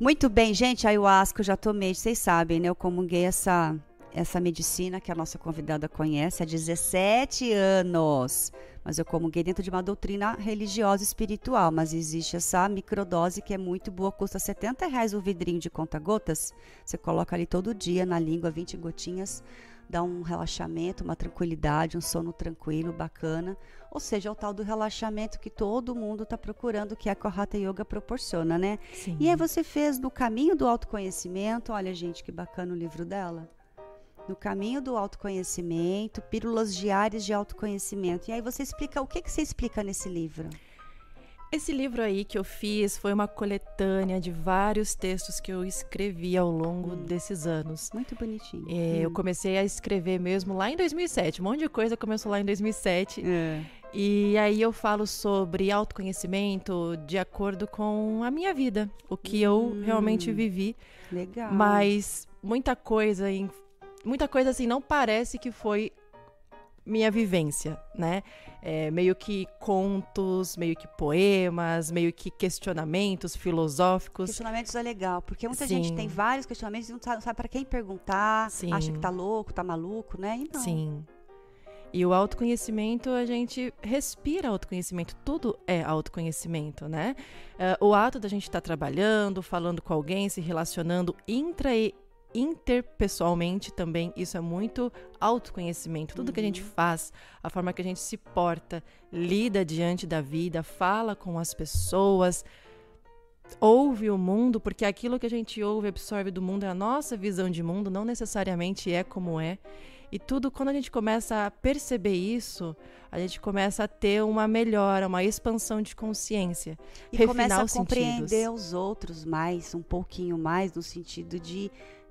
Muito bem, gente, ayahuasca eu já tomei, vocês sabem, né? Eu comunguei essa, essa medicina que a nossa convidada conhece há 17 anos mas eu comunguei dentro de uma doutrina religiosa espiritual. Mas existe essa microdose que é muito boa, custa 70 reais o vidrinho de conta-gotas. Você coloca ali todo dia na língua, 20 gotinhas, dá um relaxamento, uma tranquilidade, um sono tranquilo, bacana. Ou seja, é o tal do relaxamento que todo mundo está procurando, que a Hatha Yoga proporciona, né? Sim. E aí você fez no caminho do autoconhecimento, olha gente, que bacana o livro dela no caminho do autoconhecimento, pílulas diárias de autoconhecimento. E aí você explica o que, que você explica nesse livro? Esse livro aí que eu fiz foi uma coletânea de vários textos que eu escrevi ao longo hum. desses anos. Muito bonitinho. É, hum. Eu comecei a escrever mesmo lá em 2007. Um monte de coisa começou lá em 2007. É. E aí eu falo sobre autoconhecimento de acordo com a minha vida, o que hum. eu realmente vivi. Legal. Mas muita coisa em muita coisa assim não parece que foi minha vivência, né? É, meio que contos, meio que poemas, meio que questionamentos filosóficos. Questionamentos é legal, porque muita Sim. gente tem vários questionamentos e não sabe, sabe para quem perguntar, Sim. acha que tá louco, tá maluco, né? E não. Sim. E o autoconhecimento, a gente respira autoconhecimento, tudo é autoconhecimento, né? Uh, o ato da gente estar tá trabalhando, falando com alguém, se relacionando intra e interpessoalmente também, isso é muito autoconhecimento. Tudo uhum. que a gente uhum. faz, a forma que a gente se porta, lida diante da vida, fala com as pessoas, ouve o mundo, porque aquilo que a gente ouve, absorve do mundo é a nossa visão de mundo, não necessariamente é como é. E tudo, quando a gente começa a perceber isso, a gente começa a ter uma melhora, uma expansão de consciência. E começa a compreender sentidos. os outros mais, um pouquinho mais, no sentido de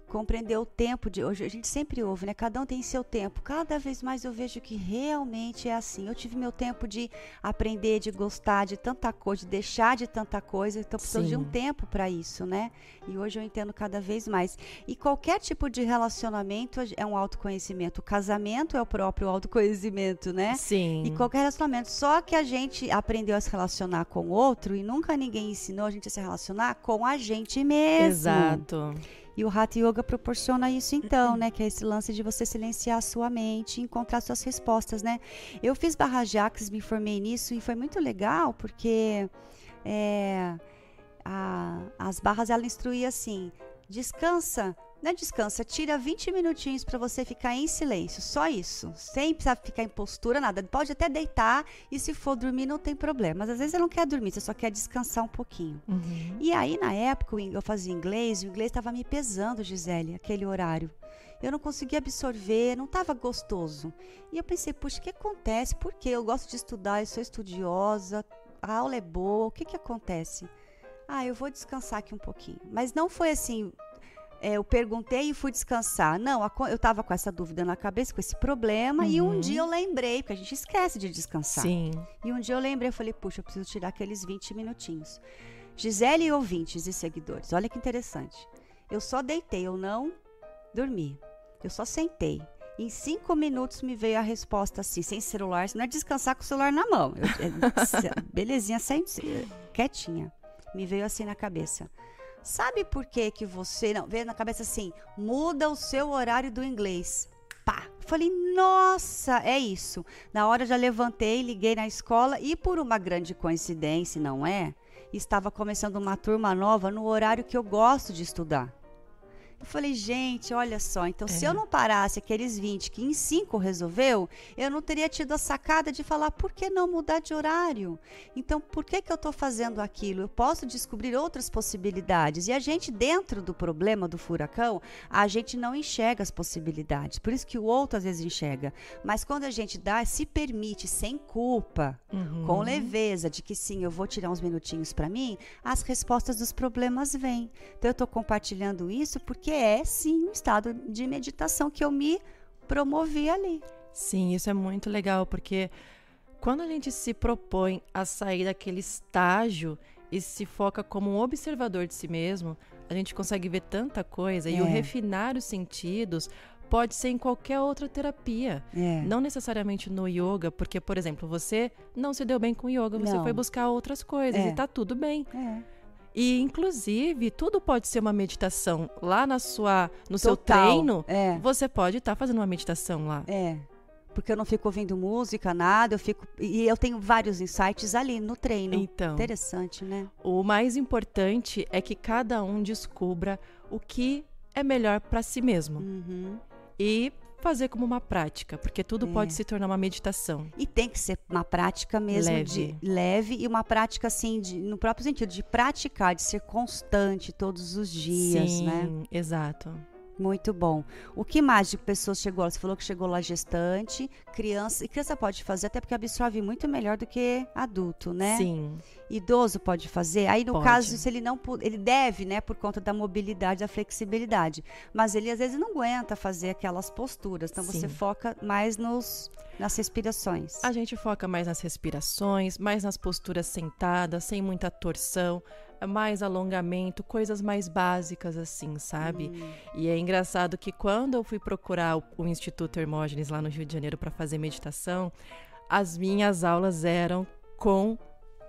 compreender o tempo de hoje. A gente sempre ouve, né? Cada um tem seu tempo. Cada vez mais eu vejo que realmente é assim. Eu tive meu tempo de aprender, de gostar de tanta coisa, de deixar de tanta coisa. Então preciso de um tempo para isso, né? E hoje eu entendo cada vez mais. E qualquer tipo de relacionamento é um autoconhecimento. O casamento é o próprio autoconhecimento, né? Sim. E qualquer relacionamento. Só que a gente aprendeu a se relacionar com o outro e nunca ninguém ensinou a gente a se relacionar com a gente mesmo. Exato. E o Hatha Yoga proporciona isso então, né? Que é esse lance de você silenciar a sua mente e encontrar suas respostas, né? Eu fiz Barra Jaques, me formei nisso e foi muito legal porque é, a, as barras ela instruía assim: descansa não é descansa, tira 20 minutinhos para você ficar em silêncio, só isso. Sem precisar ficar em postura, nada. Pode até deitar e se for dormir não tem problema. Mas às vezes você não quer dormir, você só quer descansar um pouquinho. Uhum. E aí, na época, eu fazia inglês, o inglês estava me pesando, Gisele, aquele horário. Eu não conseguia absorver, não estava gostoso. E eu pensei, puxa, o que acontece? Por quê? Eu gosto de estudar, eu sou estudiosa, a aula é boa, o que, que acontece? Ah, eu vou descansar aqui um pouquinho. Mas não foi assim, é, eu perguntei e fui descansar. Não, eu estava com essa dúvida na cabeça, com esse problema, uhum. e um dia eu lembrei, porque a gente esquece de descansar. Sim. E um dia eu lembrei, eu falei, puxa, eu preciso tirar aqueles 20 minutinhos. Gisele e ouvintes e seguidores, olha que interessante. Eu só deitei, eu não dormi. Eu só sentei. Em cinco minutos me veio a resposta assim, sem celular, não é descansar com o celular na mão. Eu, é, belezinha, sem, quietinha. Me veio assim na cabeça. Sabe por que que você não veio na cabeça assim, muda o seu horário do inglês? Pá. Falei, nossa, é isso. Na hora já levantei, liguei na escola e por uma grande coincidência, não é? Estava começando uma turma nova no horário que eu gosto de estudar. Eu falei, gente, olha só, então é. se eu não parasse aqueles 20 que em 5 resolveu, eu não teria tido a sacada de falar, por que não mudar de horário? Então, por que, que eu estou fazendo aquilo? Eu posso descobrir outras possibilidades. E a gente, dentro do problema do furacão, a gente não enxerga as possibilidades. Por isso que o outro às vezes enxerga. Mas quando a gente dá, se permite, sem culpa, uhum. com leveza, de que sim, eu vou tirar uns minutinhos para mim, as respostas dos problemas vêm. Então, eu estou compartilhando isso porque porque é sim um estado de meditação que eu me promovi ali. Sim, isso é muito legal, porque quando a gente se propõe a sair daquele estágio e se foca como um observador de si mesmo, a gente consegue ver tanta coisa. É. E o refinar os sentidos pode ser em qualquer outra terapia. É. Não necessariamente no yoga, porque, por exemplo, você não se deu bem com yoga, você não. foi buscar outras coisas é. e tá tudo bem. É. E, inclusive, tudo pode ser uma meditação. Lá na sua, no Total. seu treino, é. você pode estar tá fazendo uma meditação lá. É porque eu não fico ouvindo música, nada, eu fico e eu tenho vários insights ali no treino. Então, interessante, né? O mais importante é que cada um descubra o que é melhor para si mesmo. Uhum. E fazer como uma prática, porque tudo é. pode se tornar uma meditação. E tem que ser uma prática mesmo leve. de leve e uma prática assim de, no próprio sentido de praticar, de ser constante todos os dias, Sim, né? Exato. Muito bom. O que mais de pessoas chegou? Você falou que chegou lá gestante, criança. E criança pode fazer, até porque absorve muito melhor do que adulto, né? Sim. Idoso pode fazer. Aí, no pode. caso, se ele não ele deve, né, por conta da mobilidade, da flexibilidade. Mas ele às vezes não aguenta fazer aquelas posturas. Então Sim. você foca mais nos nas respirações. A gente foca mais nas respirações, mais nas posturas sentadas, sem muita torção mais alongamento, coisas mais básicas assim, sabe? Hum. E é engraçado que quando eu fui procurar o, o Instituto Hermógenes lá no Rio de Janeiro para fazer meditação, as minhas aulas eram com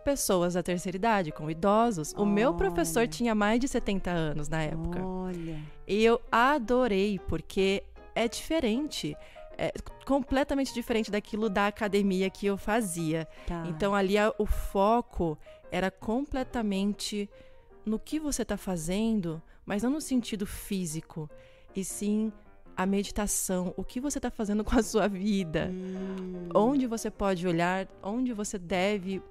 pessoas da terceira idade, com idosos. Olha. O meu professor tinha mais de 70 anos na época. Olha. E eu adorei, porque é diferente. É completamente diferente daquilo da academia que eu fazia. Tá. Então ali o foco era completamente no que você está fazendo, mas não no sentido físico, e sim a meditação, o que você está fazendo com a sua vida, hum. onde você pode olhar, onde você deve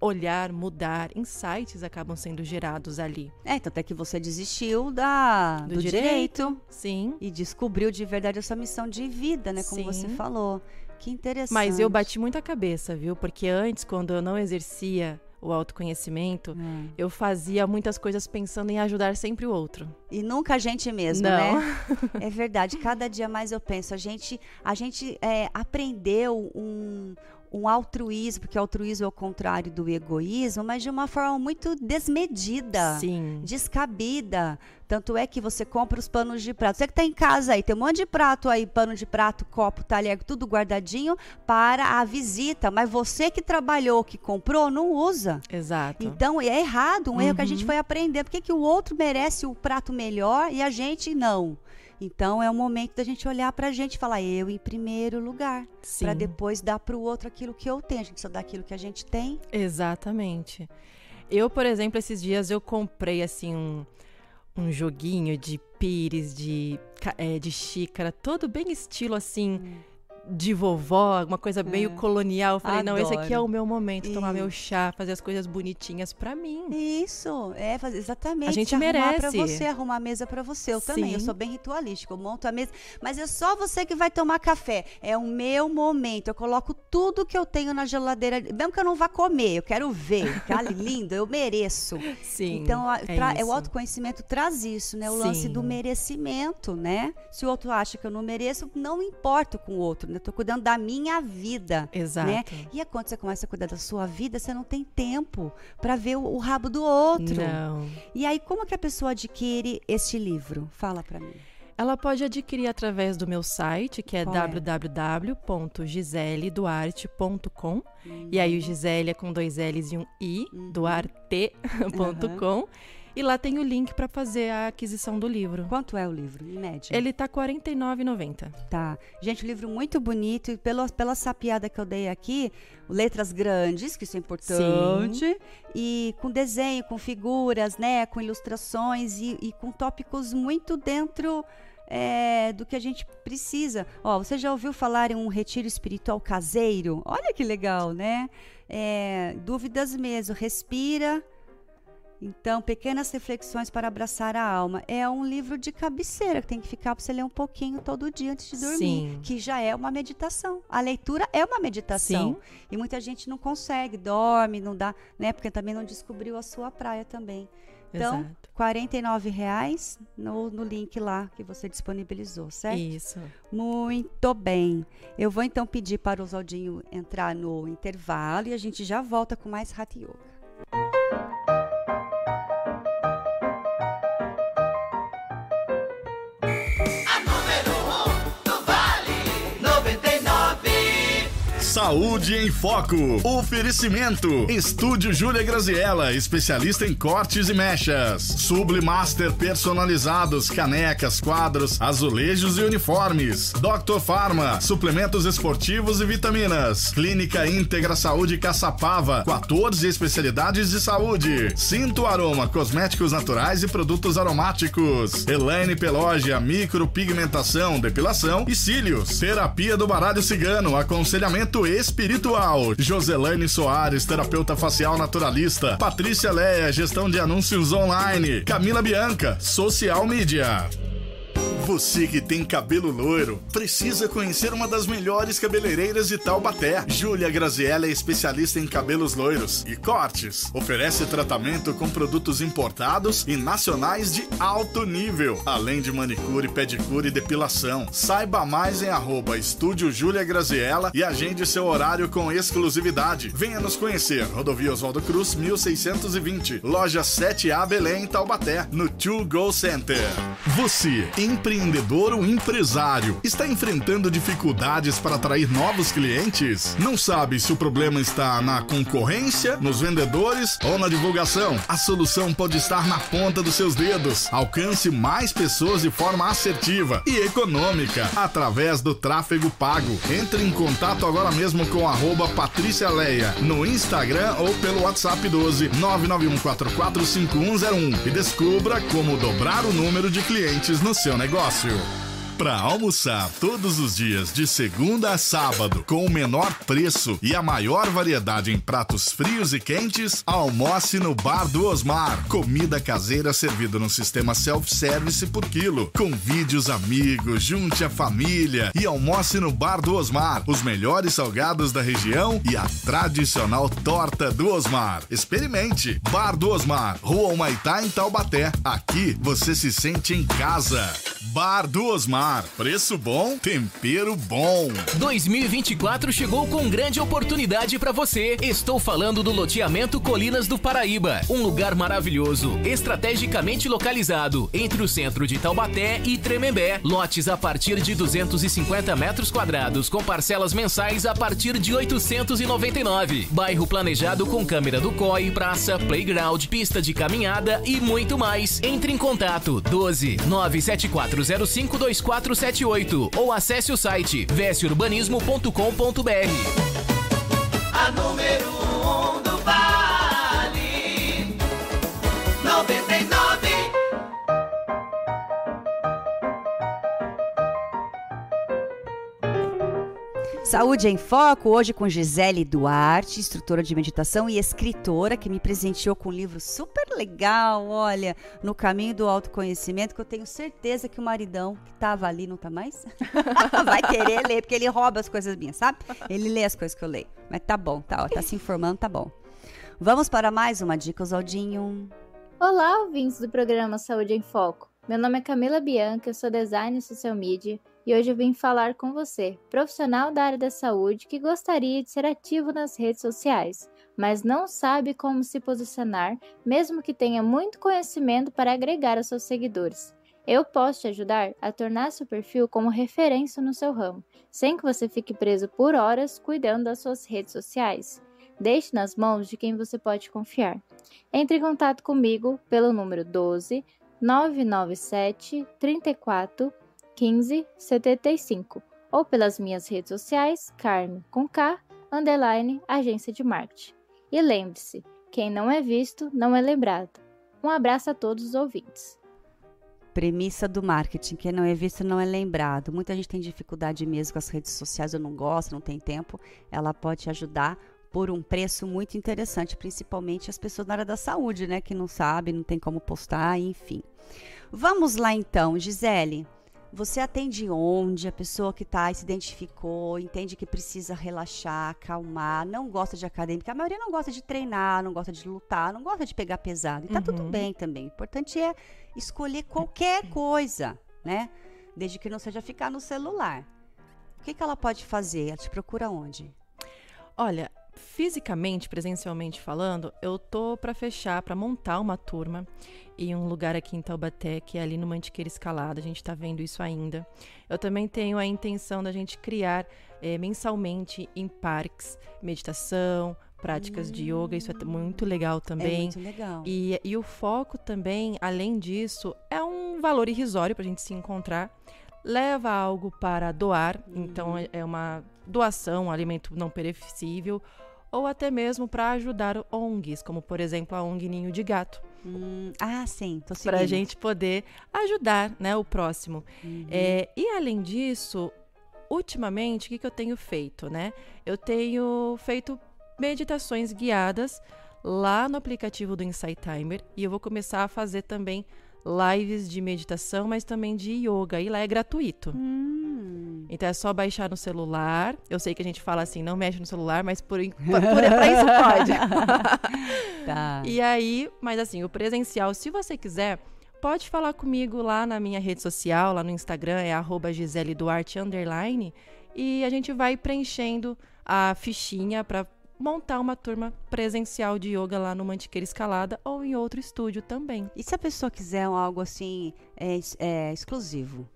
olhar, mudar, insights acabam sendo gerados ali. É, então até que você desistiu da, do, do direito, direito, Sim. E descobriu de verdade a sua missão de vida, né? Como sim. você falou. Que interessante. Mas eu bati muita cabeça, viu? Porque antes, quando eu não exercia o autoconhecimento, hum. eu fazia muitas coisas pensando em ajudar sempre o outro. E nunca a gente mesmo, Não. né? é verdade. Cada dia mais eu penso, a gente, a gente é, aprendeu um, um altruísmo, porque altruísmo é o contrário do egoísmo, mas de uma forma muito desmedida, Sim. descabida. Tanto é que você compra os panos de prato. Você que está em casa aí, tem um monte de prato aí, pano de prato, copo, talher, tudo guardadinho para a visita. Mas você que trabalhou, que comprou, não usa. Exato. Então é errado, um uhum. erro que a gente uhum. foi aprender. Por que, que o outro merece o prato melhor e a gente não? Então é o momento da gente olhar para a gente e falar eu em primeiro lugar, para depois dar para o outro aquilo que eu tenho. A gente só dá aquilo que a gente tem. Exatamente. Eu, por exemplo, esses dias eu comprei assim um, um joguinho de pires, de, é, de xícara, todo bem estilo assim. Hum de vovó, uma coisa meio é. colonial. Eu falei, Adoro. não, esse aqui é o meu momento, Isso. tomar meu chá, fazer as coisas bonitinhas para mim. Isso, é, fazer, exatamente. A gente merece. para você, arrumar a mesa para você. Eu Sim. também, eu sou bem ritualística, eu monto a mesa, mas é só você que vai tomar café. É o meu momento. Eu coloco tudo que eu tenho na geladeira, mesmo que eu não vá comer, eu quero ver. Tá lindo, eu mereço. Sim. Então, é, tra, é o autoconhecimento traz isso, né? O Sim. lance do merecimento, né? Se o outro acha que eu não mereço, não importa com o outro, né? Eu tô cuidando da minha vida. Exato. Né? E é quando você começa a cuidar da sua vida, você não tem tempo para ver o, o, rabo do outro. Não. E aí, como que a pessoa adquire este livro? Fala para mim. Ela pode adquirir através do meu site, que é, é? www.giseleduarte.com. Uhum. E aí o Gisele é com dois L's e um I, uhum. duarte.com. Uhum. E lá tem o link para fazer a aquisição do livro. Quanto é o livro, em média? Ele tá R$ 49,90. Tá. Gente, o livro muito bonito. E pela, pela sapiada que eu dei aqui, letras grandes, que isso é importante. Sim. E com desenho, com figuras, né? Com ilustrações e, e com tópicos muito dentro... É, do que a gente precisa. Ó, você já ouviu falar em um retiro espiritual caseiro? Olha que legal, né? É, dúvidas mesmo. Respira, então, Pequenas Reflexões para Abraçar a Alma é um livro de cabeceira que tem que ficar para você ler um pouquinho todo dia antes de dormir, Sim. que já é uma meditação. A leitura é uma meditação. Sim. E muita gente não consegue, dorme, não dá, né? Porque também não descobriu a sua praia também. Então, R$ reais no, no link lá que você disponibilizou, certo? Isso. Muito bem. Eu vou então pedir para o Oswaldinho entrar no intervalo e a gente já volta com mais Hatha Yoga. Saúde em Foco. Oferecimento. Estúdio Júlia Graziella, especialista em cortes e mechas. Sublimaster personalizados, canecas, quadros, azulejos e uniformes. Dr. Farma, suplementos esportivos e vitaminas. Clínica Íntegra Saúde Caçapava, 14 especialidades de saúde. Cinto Aroma, cosméticos naturais e produtos aromáticos. Elaine Pelógia, micropigmentação, depilação e cílios. Terapia do baralho cigano, aconselhamento espiritual. Joselane Soares, terapeuta facial naturalista. Patrícia Leia, gestão de anúncios online. Camila Bianca, social media. Você que tem cabelo loiro, precisa conhecer uma das melhores cabeleireiras de Taubaté. Júlia Graziella é especialista em cabelos loiros e cortes. Oferece tratamento com produtos importados e nacionais de alto nível, além de manicure, pedicure e depilação. Saiba mais em arroba Estúdio Júlia Graziella e agende seu horário com exclusividade. Venha nos conhecer. Rodovia Oswaldo Cruz, 1620. Loja 7A Belém, Taubaté, no To Go Center. Você, empreendedor empreendedor ou empresário está enfrentando dificuldades para atrair novos clientes? Não sabe se o problema está na concorrência, nos vendedores ou na divulgação? A solução pode estar na ponta dos seus dedos. Alcance mais pessoas de forma assertiva e econômica através do tráfego pago. Entre em contato agora mesmo com arroba Patrícia Leia no Instagram ou pelo WhatsApp 12 991445101 e descubra como dobrar o número de clientes no seu negócio negócio. Para almoçar todos os dias, de segunda a sábado, com o menor preço e a maior variedade em pratos frios e quentes, almoce no Bar do Osmar. Comida caseira servida no sistema self-service por quilo. Convide os amigos, junte a família e almoce no Bar do Osmar. Os melhores salgados da região e a tradicional torta do Osmar. Experimente! Bar do Osmar, Rua Humaitá, em Taubaté. Aqui você se sente em casa. Bar do Osmar. Preço bom, tempero bom. 2024 chegou com grande oportunidade para você. Estou falando do loteamento Colinas do Paraíba. Um lugar maravilhoso, estrategicamente localizado entre o centro de Taubaté e Tremembé. Lotes a partir de 250 metros quadrados, com parcelas mensais a partir de 899. Bairro planejado com câmera do COI, praça, playground, pista de caminhada e muito mais. Entre em contato 12 97405 2478 ou acesse o site vsurbanismo.com.br. A número Saúde em Foco, hoje com Gisele Duarte, instrutora de meditação e escritora, que me presenteou com um livro super legal, olha, No Caminho do Autoconhecimento, que eu tenho certeza que o maridão que estava ali, não tá mais? Vai querer ler, porque ele rouba as coisas minhas, sabe? Ele lê as coisas que eu leio. Mas tá bom, tá, ó, tá se informando, tá bom. Vamos para mais uma dica, Osaldinho. Olá, ouvintes do programa Saúde em Foco. Meu nome é Camila Bianca, eu sou designer social media e hoje eu vim falar com você, profissional da área da saúde que gostaria de ser ativo nas redes sociais, mas não sabe como se posicionar, mesmo que tenha muito conhecimento para agregar aos seus seguidores. Eu posso te ajudar a tornar seu perfil como referência no seu ramo, sem que você fique preso por horas cuidando das suas redes sociais. Deixe nas mãos de quem você pode confiar. Entre em contato comigo pelo número 12 997 34 15 75 ou pelas minhas redes sociais Carme com K underline agência de marketing. E lembre-se, quem não é visto não é lembrado. Um abraço a todos os ouvintes. Premissa do marketing, quem não é visto não é lembrado. Muita gente tem dificuldade mesmo com as redes sociais, eu não gosto, não tem tempo. Ela pode te ajudar por um preço muito interessante, principalmente as pessoas na área da saúde, né, que não sabem, não tem como postar, enfim. Vamos lá então, Gisele. Você atende onde a pessoa que está se identificou, entende que precisa relaxar, acalmar, não gosta de acadêmica. A maioria não gosta de treinar, não gosta de lutar, não gosta de pegar pesado. E tá uhum. tudo bem também. O importante é escolher qualquer coisa, né? Desde que não seja ficar no celular. O que, que ela pode fazer? Ela te procura onde? Olha, fisicamente, presencialmente falando, eu tô para fechar, para montar uma turma em um lugar aqui em Taubaté, que é ali no Mantiqueira Escalada. A gente está vendo isso ainda. Eu também tenho a intenção da gente criar é, mensalmente em parques meditação, práticas hum. de yoga, isso é muito legal também. É muito legal. E, e o foco também, além disso, é um valor irrisório para a gente se encontrar. Leva algo para doar, então hum. então é, é uma doação, um alimento não perecível, ou até mesmo para ajudar ONGs, como por exemplo a ONG Ninho de Gato. Hum, ah, sim, tô Para a gente poder ajudar né, o próximo. Uhum. É, e além disso, ultimamente, o que, que eu tenho feito? Né? Eu tenho feito meditações guiadas lá no aplicativo do Insight Timer e eu vou começar a fazer também lives de meditação, mas também de yoga. E lá é gratuito. Hum. Então é só baixar no celular. Eu sei que a gente fala assim, não mexe no celular, mas por, por, por pra isso pode. tá. E aí, mas assim, o presencial, se você quiser, pode falar comigo lá na minha rede social, lá no Instagram, é arroba Gisele Duarte, underline, e a gente vai preenchendo a fichinha para montar uma turma presencial de yoga lá no Mantiqueira Escalada ou em outro estúdio também. E se a pessoa quiser algo assim é, é, exclusivo?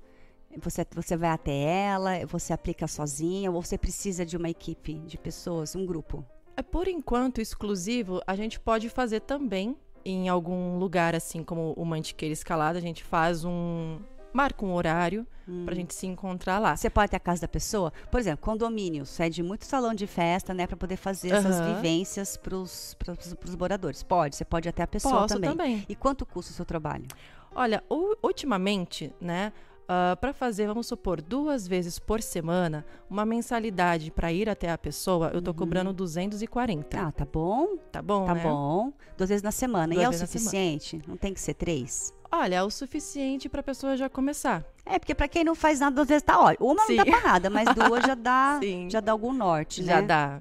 Você, você vai até ela, você aplica sozinha ou você precisa de uma equipe de pessoas, um grupo? É por enquanto exclusivo, a gente pode fazer também em algum lugar assim como o Mantiqueira Escalada, a gente faz um, marca um horário hum. pra gente se encontrar lá. Você pode ter a casa da pessoa? Por exemplo, condomínio, cede muito salão de festa, né, para poder fazer uhum. essas vivências pros, pros moradores. Pode, você pode até a pessoa Posso também. também. E quanto custa o seu trabalho? Olha, ultimamente, né, Uh, para fazer, vamos supor, duas vezes por semana, uma mensalidade para ir até a pessoa, eu tô uhum. cobrando 240. Ah, tá bom? Tá bom, Tá né? bom. Duas vezes na semana. Duas e é o suficiente? Não tem que ser três? Olha, é o suficiente para a pessoa já começar. É, porque para quem não faz nada, duas vezes tá ótimo. Uma Sim. não dá pra nada, mas duas já dá, já dá algum norte, já né? Já dá.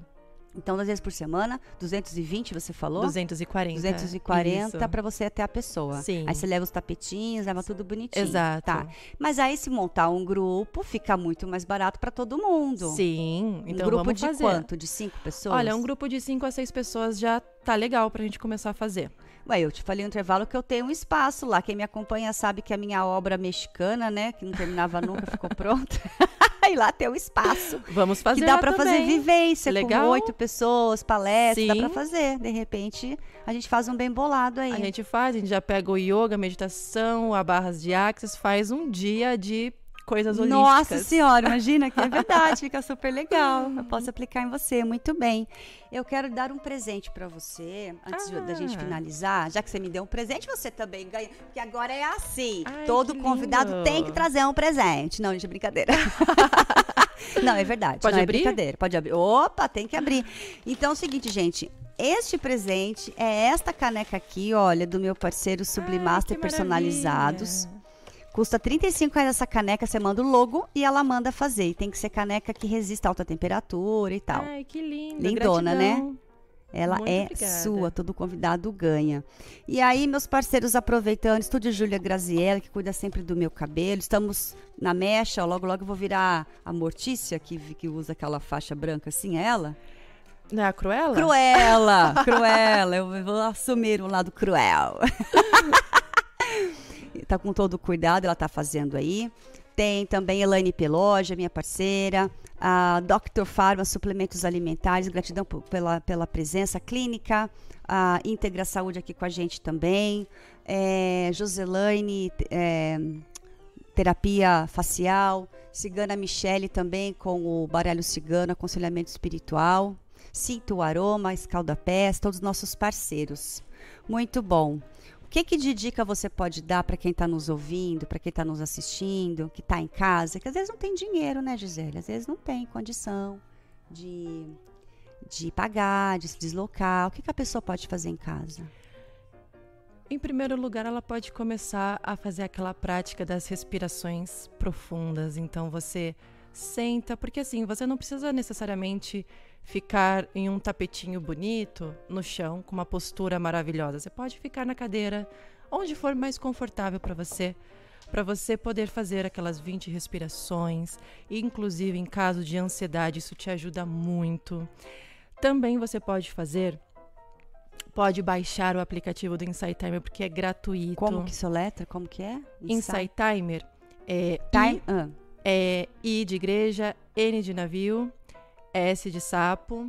Então, duas vezes por semana, 220 você falou? 240. 240 para você até a pessoa. Sim. Aí você leva os tapetinhos, leva tudo bonitinho. Exato. Tá. Mas aí se montar um grupo, fica muito mais barato para todo mundo. Sim. Então um grupo vamos de fazer. quanto? De cinco pessoas? Olha, um grupo de cinco a seis pessoas já tá legal pra gente começar a fazer. Ué, eu te falei no intervalo que eu tenho um espaço lá. Quem me acompanha sabe que a minha obra mexicana, né, que não terminava nunca, ficou pronta. e lá tem o um espaço. Vamos fazer Que dá para fazer vivência Legal. com oito pessoas, palestras, Sim. dá para fazer. De repente, a gente faz um bem bolado aí. A gente faz, a gente já pega o yoga, meditação, a barras de axis, faz um dia de coisas holísticas. Nossa senhora, imagina que é verdade, fica super legal. Eu posso aplicar em você, muito bem. Eu quero dar um presente para você, antes de- da gente Ah. finalizar. Já que você me deu um presente, você também ganha. Porque agora é assim: Ai, todo convidado lindo. tem que trazer um presente. Não, gente, é brincadeira. Não, é verdade. Pode não é abrir? brincadeira. Pode abrir. Opa, tem que abrir. Então é o seguinte, gente. Este presente é esta caneca aqui, olha, do meu parceiro Sublimaster que Personalizados. maravilha. Custa 35 reais essa caneca, você manda o logo e ela manda fazer. E tem que ser caneca que resista a alta temperatura e tal. Ai, que linda. Lindona, né? gratidão. Ela muito é obrigada. sua, todo convidado ganha. E aí, meus parceiros, aproveitando, Estúdio Júlia Graziella, que cuida sempre do meu cabelo. Estamos na mecha, ó, logo, logo eu vou virar a Mortícia, que, que usa aquela faixa branca assim, é ela? Não é a Cruella? Cruela, Cruela, eu vou assumir um lado cruel. tá com todo o cuidado, ela tá fazendo aí. Tem também Elaine Peloja, minha parceira, a Dr. Pharma Suplementos Alimentares, gratidão pela, pela presença clínica, a Integra Saúde aqui com a gente também, é, Joselaine, é, terapia facial, Cigana Michele também com o baralho cigano, aconselhamento espiritual, Sinto o Aroma, Escaldapés, todos os nossos parceiros. Muito bom. Que, que de dica você pode dar para quem está nos ouvindo, para quem está nos assistindo, que está em casa, que às vezes não tem dinheiro, né, Gisele? Às vezes não tem condição de, de pagar, de se deslocar. O que, que a pessoa pode fazer em casa? Em primeiro lugar, ela pode começar a fazer aquela prática das respirações profundas. Então você senta, porque assim, você não precisa necessariamente ficar em um tapetinho bonito no chão com uma postura maravilhosa. Você pode ficar na cadeira, onde for mais confortável para você, para você poder fazer aquelas 20 respirações, inclusive em caso de ansiedade, isso te ajuda muito. Também você pode fazer, pode baixar o aplicativo do Insight Timer, porque é gratuito. Como que soletra? Como que é? Insight Timer é Time. I, ah. é I de igreja, N de navio, S de sapo.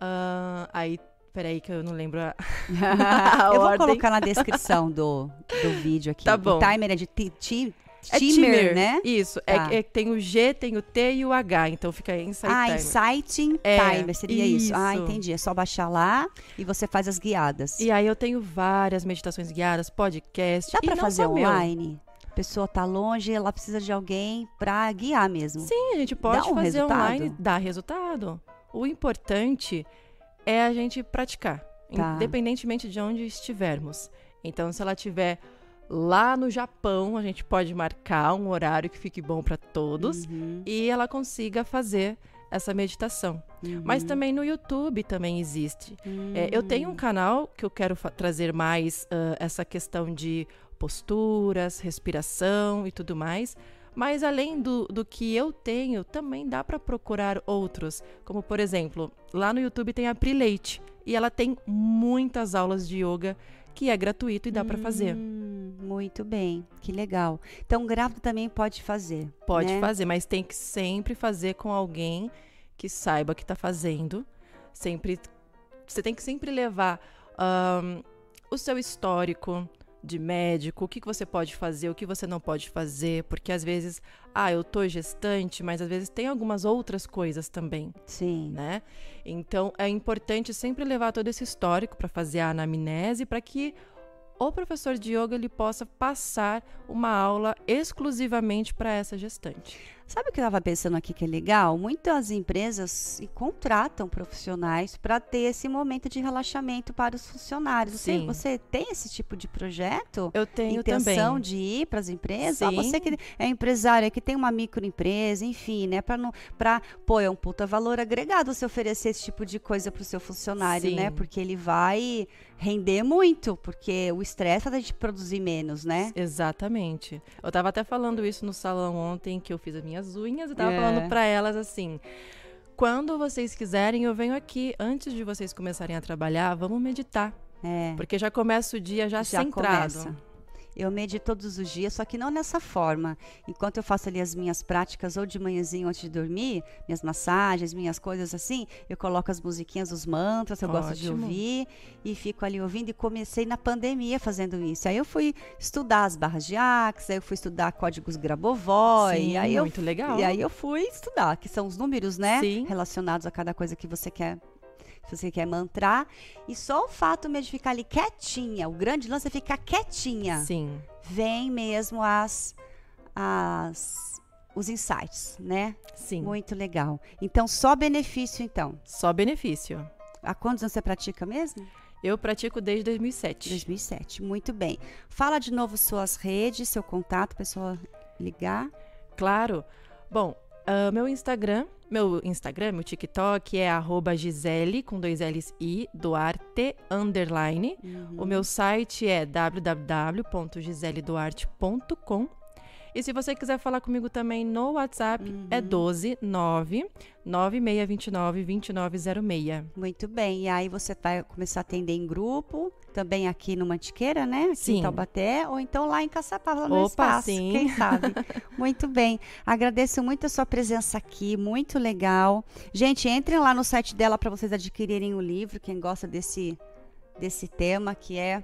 ah, aí, peraí que eu não lembro a, a Eu vou ordem. colocar na descrição do, do vídeo aqui. Tá bom. O timer é de ti, ti, É timer, timer, né? Isso. Tá. É, é, tem o G, tem o T e o H. Então fica Insight ah, Timer. Insighting É, Timer, seria isso. Ah, isso. entendi. É só baixar lá e você faz as guiadas. E aí eu tenho várias meditações guiadas, podcast. Dá pra fazer só meu. A pessoa tá longe, ela precisa de alguém pra guiar mesmo. Sim, a gente pode um fazer resultado? online, dá resultado. O importante é a gente praticar, Tá. independentemente de onde estivermos. Então, se ela estiver lá no Japão, a gente pode marcar um horário que fique bom para todos Uhum, e ela consiga fazer essa meditação. uhum. Mas também no YouTube também existe. É, eu tenho um canal que eu quero trazer mais ah, essa questão de posturas, respiração e tudo mais. Mas além do, do que eu tenho, também dá para procurar outros. Como, por exemplo, lá no YouTube tem a Pri Leite. E ela tem muitas aulas de yoga que é gratuito e dá para fazer. Hum, muito bem, que legal. Então, grávida também pode fazer. Pode né? fazer, mas tem que sempre fazer com alguém que saiba que está fazendo. Sempre, você tem que sempre levar ahn, o seu histórico de médico, o que, que você pode fazer, o que você não pode fazer, porque às vezes, ah, eu tô gestante, mas às vezes tem algumas outras coisas também, Sim. né? Então é importante sempre levar todo esse histórico para fazer a anamnese, para que o professor de yoga ele possa passar uma aula exclusivamente para essa gestante. Sabe o que eu estava pensando aqui que é legal? Muitas empresas contratam profissionais para ter esse momento de relaxamento para os funcionários. Você, Sim. você tem esse tipo de projeto? Eu tenho intenção também. de ir para as empresas? Ah, Sim. você que é empresário, que tem uma microempresa, enfim, né? Para não, para pô, é um puta valor agregado você oferecer esse tipo de coisa para o seu funcionário, Sim. né? Porque ele vai render muito, porque o estresse é da gente produzir menos, né? Exatamente. Eu tava até falando isso no salão ontem que eu fiz as minhas unhas e tava É. falando para elas assim: quando vocês quiserem, eu venho aqui antes de vocês começarem a trabalhar, vamos meditar, É. porque já começa o dia já, já centrado. começa. Eu medito todos os dias, só que não nessa forma. Enquanto eu faço ali as minhas práticas, ou de manhãzinho antes de dormir, minhas massagens, minhas coisas assim, eu coloco as musiquinhas, os mantras, eu gosto de Ótimo. ouvir, e fico ali ouvindo. E comecei na pandemia fazendo isso. Aí eu fui estudar as barras de Axis, aí eu fui estudar códigos Grabovoi, Sim, e aí eu muito legal. e aí eu fui estudar, que são os números, né? Sim. Relacionados a cada coisa que você quer. Se você quer mantrar. E só o fato mesmo de ficar ali quietinha, o grande lance é ficar quietinha. Sim. Vem mesmo as, as os insights, né? Sim. Muito legal. Então, só benefício, então. Só benefício. Há quantos anos você pratica mesmo? Eu pratico desde 2007. 2007. Muito bem. Fala de novo suas redes, seu contato, pessoa ligar. Claro. Bom, ah, meu Instagram, meu Instagram, meu TikTok é arroba Gisele, com dois L's I, Duarte, underline. O meu site é www.giseleduarte.com. E se você quiser falar comigo também no WhatsApp, é 12 9 9629 2906. Muito bem. E aí você vai começar a atender em grupo, também aqui no Mantiqueira, né? Aqui em Sim. Taubaté, ou então lá em Caçapava, no Opa, espaço. sim. Quem sabe? muito bem. Agradeço muito a sua presença aqui, muito legal. Gente, entrem lá no site dela para vocês adquirirem o livro, quem gosta desse, desse tema que é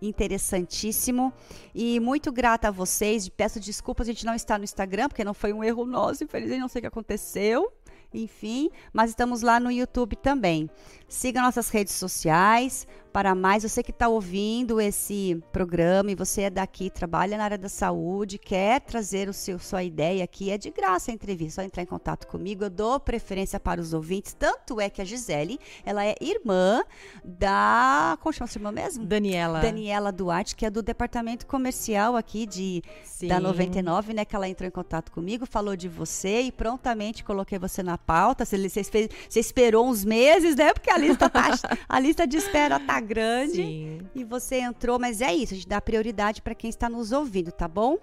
interessantíssimo e muito grata a vocês. Peço desculpas a gente não está no Instagram porque não foi um erro nosso, infelizmente não sei o que aconteceu. Enfim, mas estamos lá no YouTube também. Siga nossas redes sociais. Para mais, você que está ouvindo esse programa e você é daqui, trabalha na área da saúde, quer trazer o seu, sua ideia aqui, é de graça a entrevista. Só entrar em contato comigo, eu dou preferência para os ouvintes. Tanto é que a Gisele, ela é irmã da. Como chama sua irmã mesmo? Daniela. Daniela Duarte, que é do departamento comercial aqui de Sim. da 99, né? Que ela entrou em contato comigo, falou de você e prontamente coloquei você na pauta. Você, você, fez- você esperou uns meses, né? Porque a lista, tá, a lista de espera tá grande. Sim. E você entrou, mas é isso, a gente dá prioridade para quem está nos ouvindo, tá bom?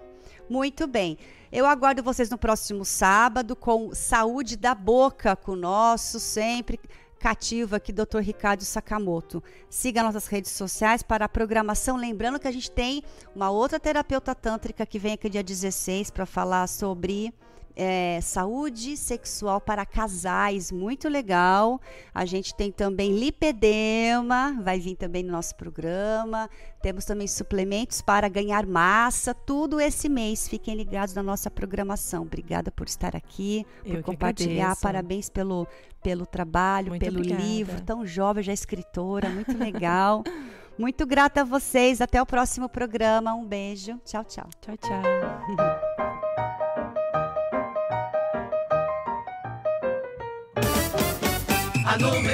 Muito bem. Eu aguardo vocês no próximo sábado com Saúde da Boca, com o nosso sempre educativo aqui, Dr. Ricardo Sakamoto. Siga nossas redes sociais para a programação. Lembrando que a gente tem uma outra terapeuta tântrica que vem aqui dia 16 para falar sobre é, saúde sexual para casais, muito legal. A gente tem também lipedema, vai vir também no nosso programa. Temos também suplementos para ganhar massa, tudo esse mês. Fiquem ligados na nossa programação. Obrigada por estar aqui, por compartilhar. Parabéns pelo, pelo trabalho, muito pelo obrigada. livro. Tão jovem, já escritora, muito legal. muito grata a vocês. Até o próximo programa. Um beijo. Tchau, tchau. Tchau, tchau. no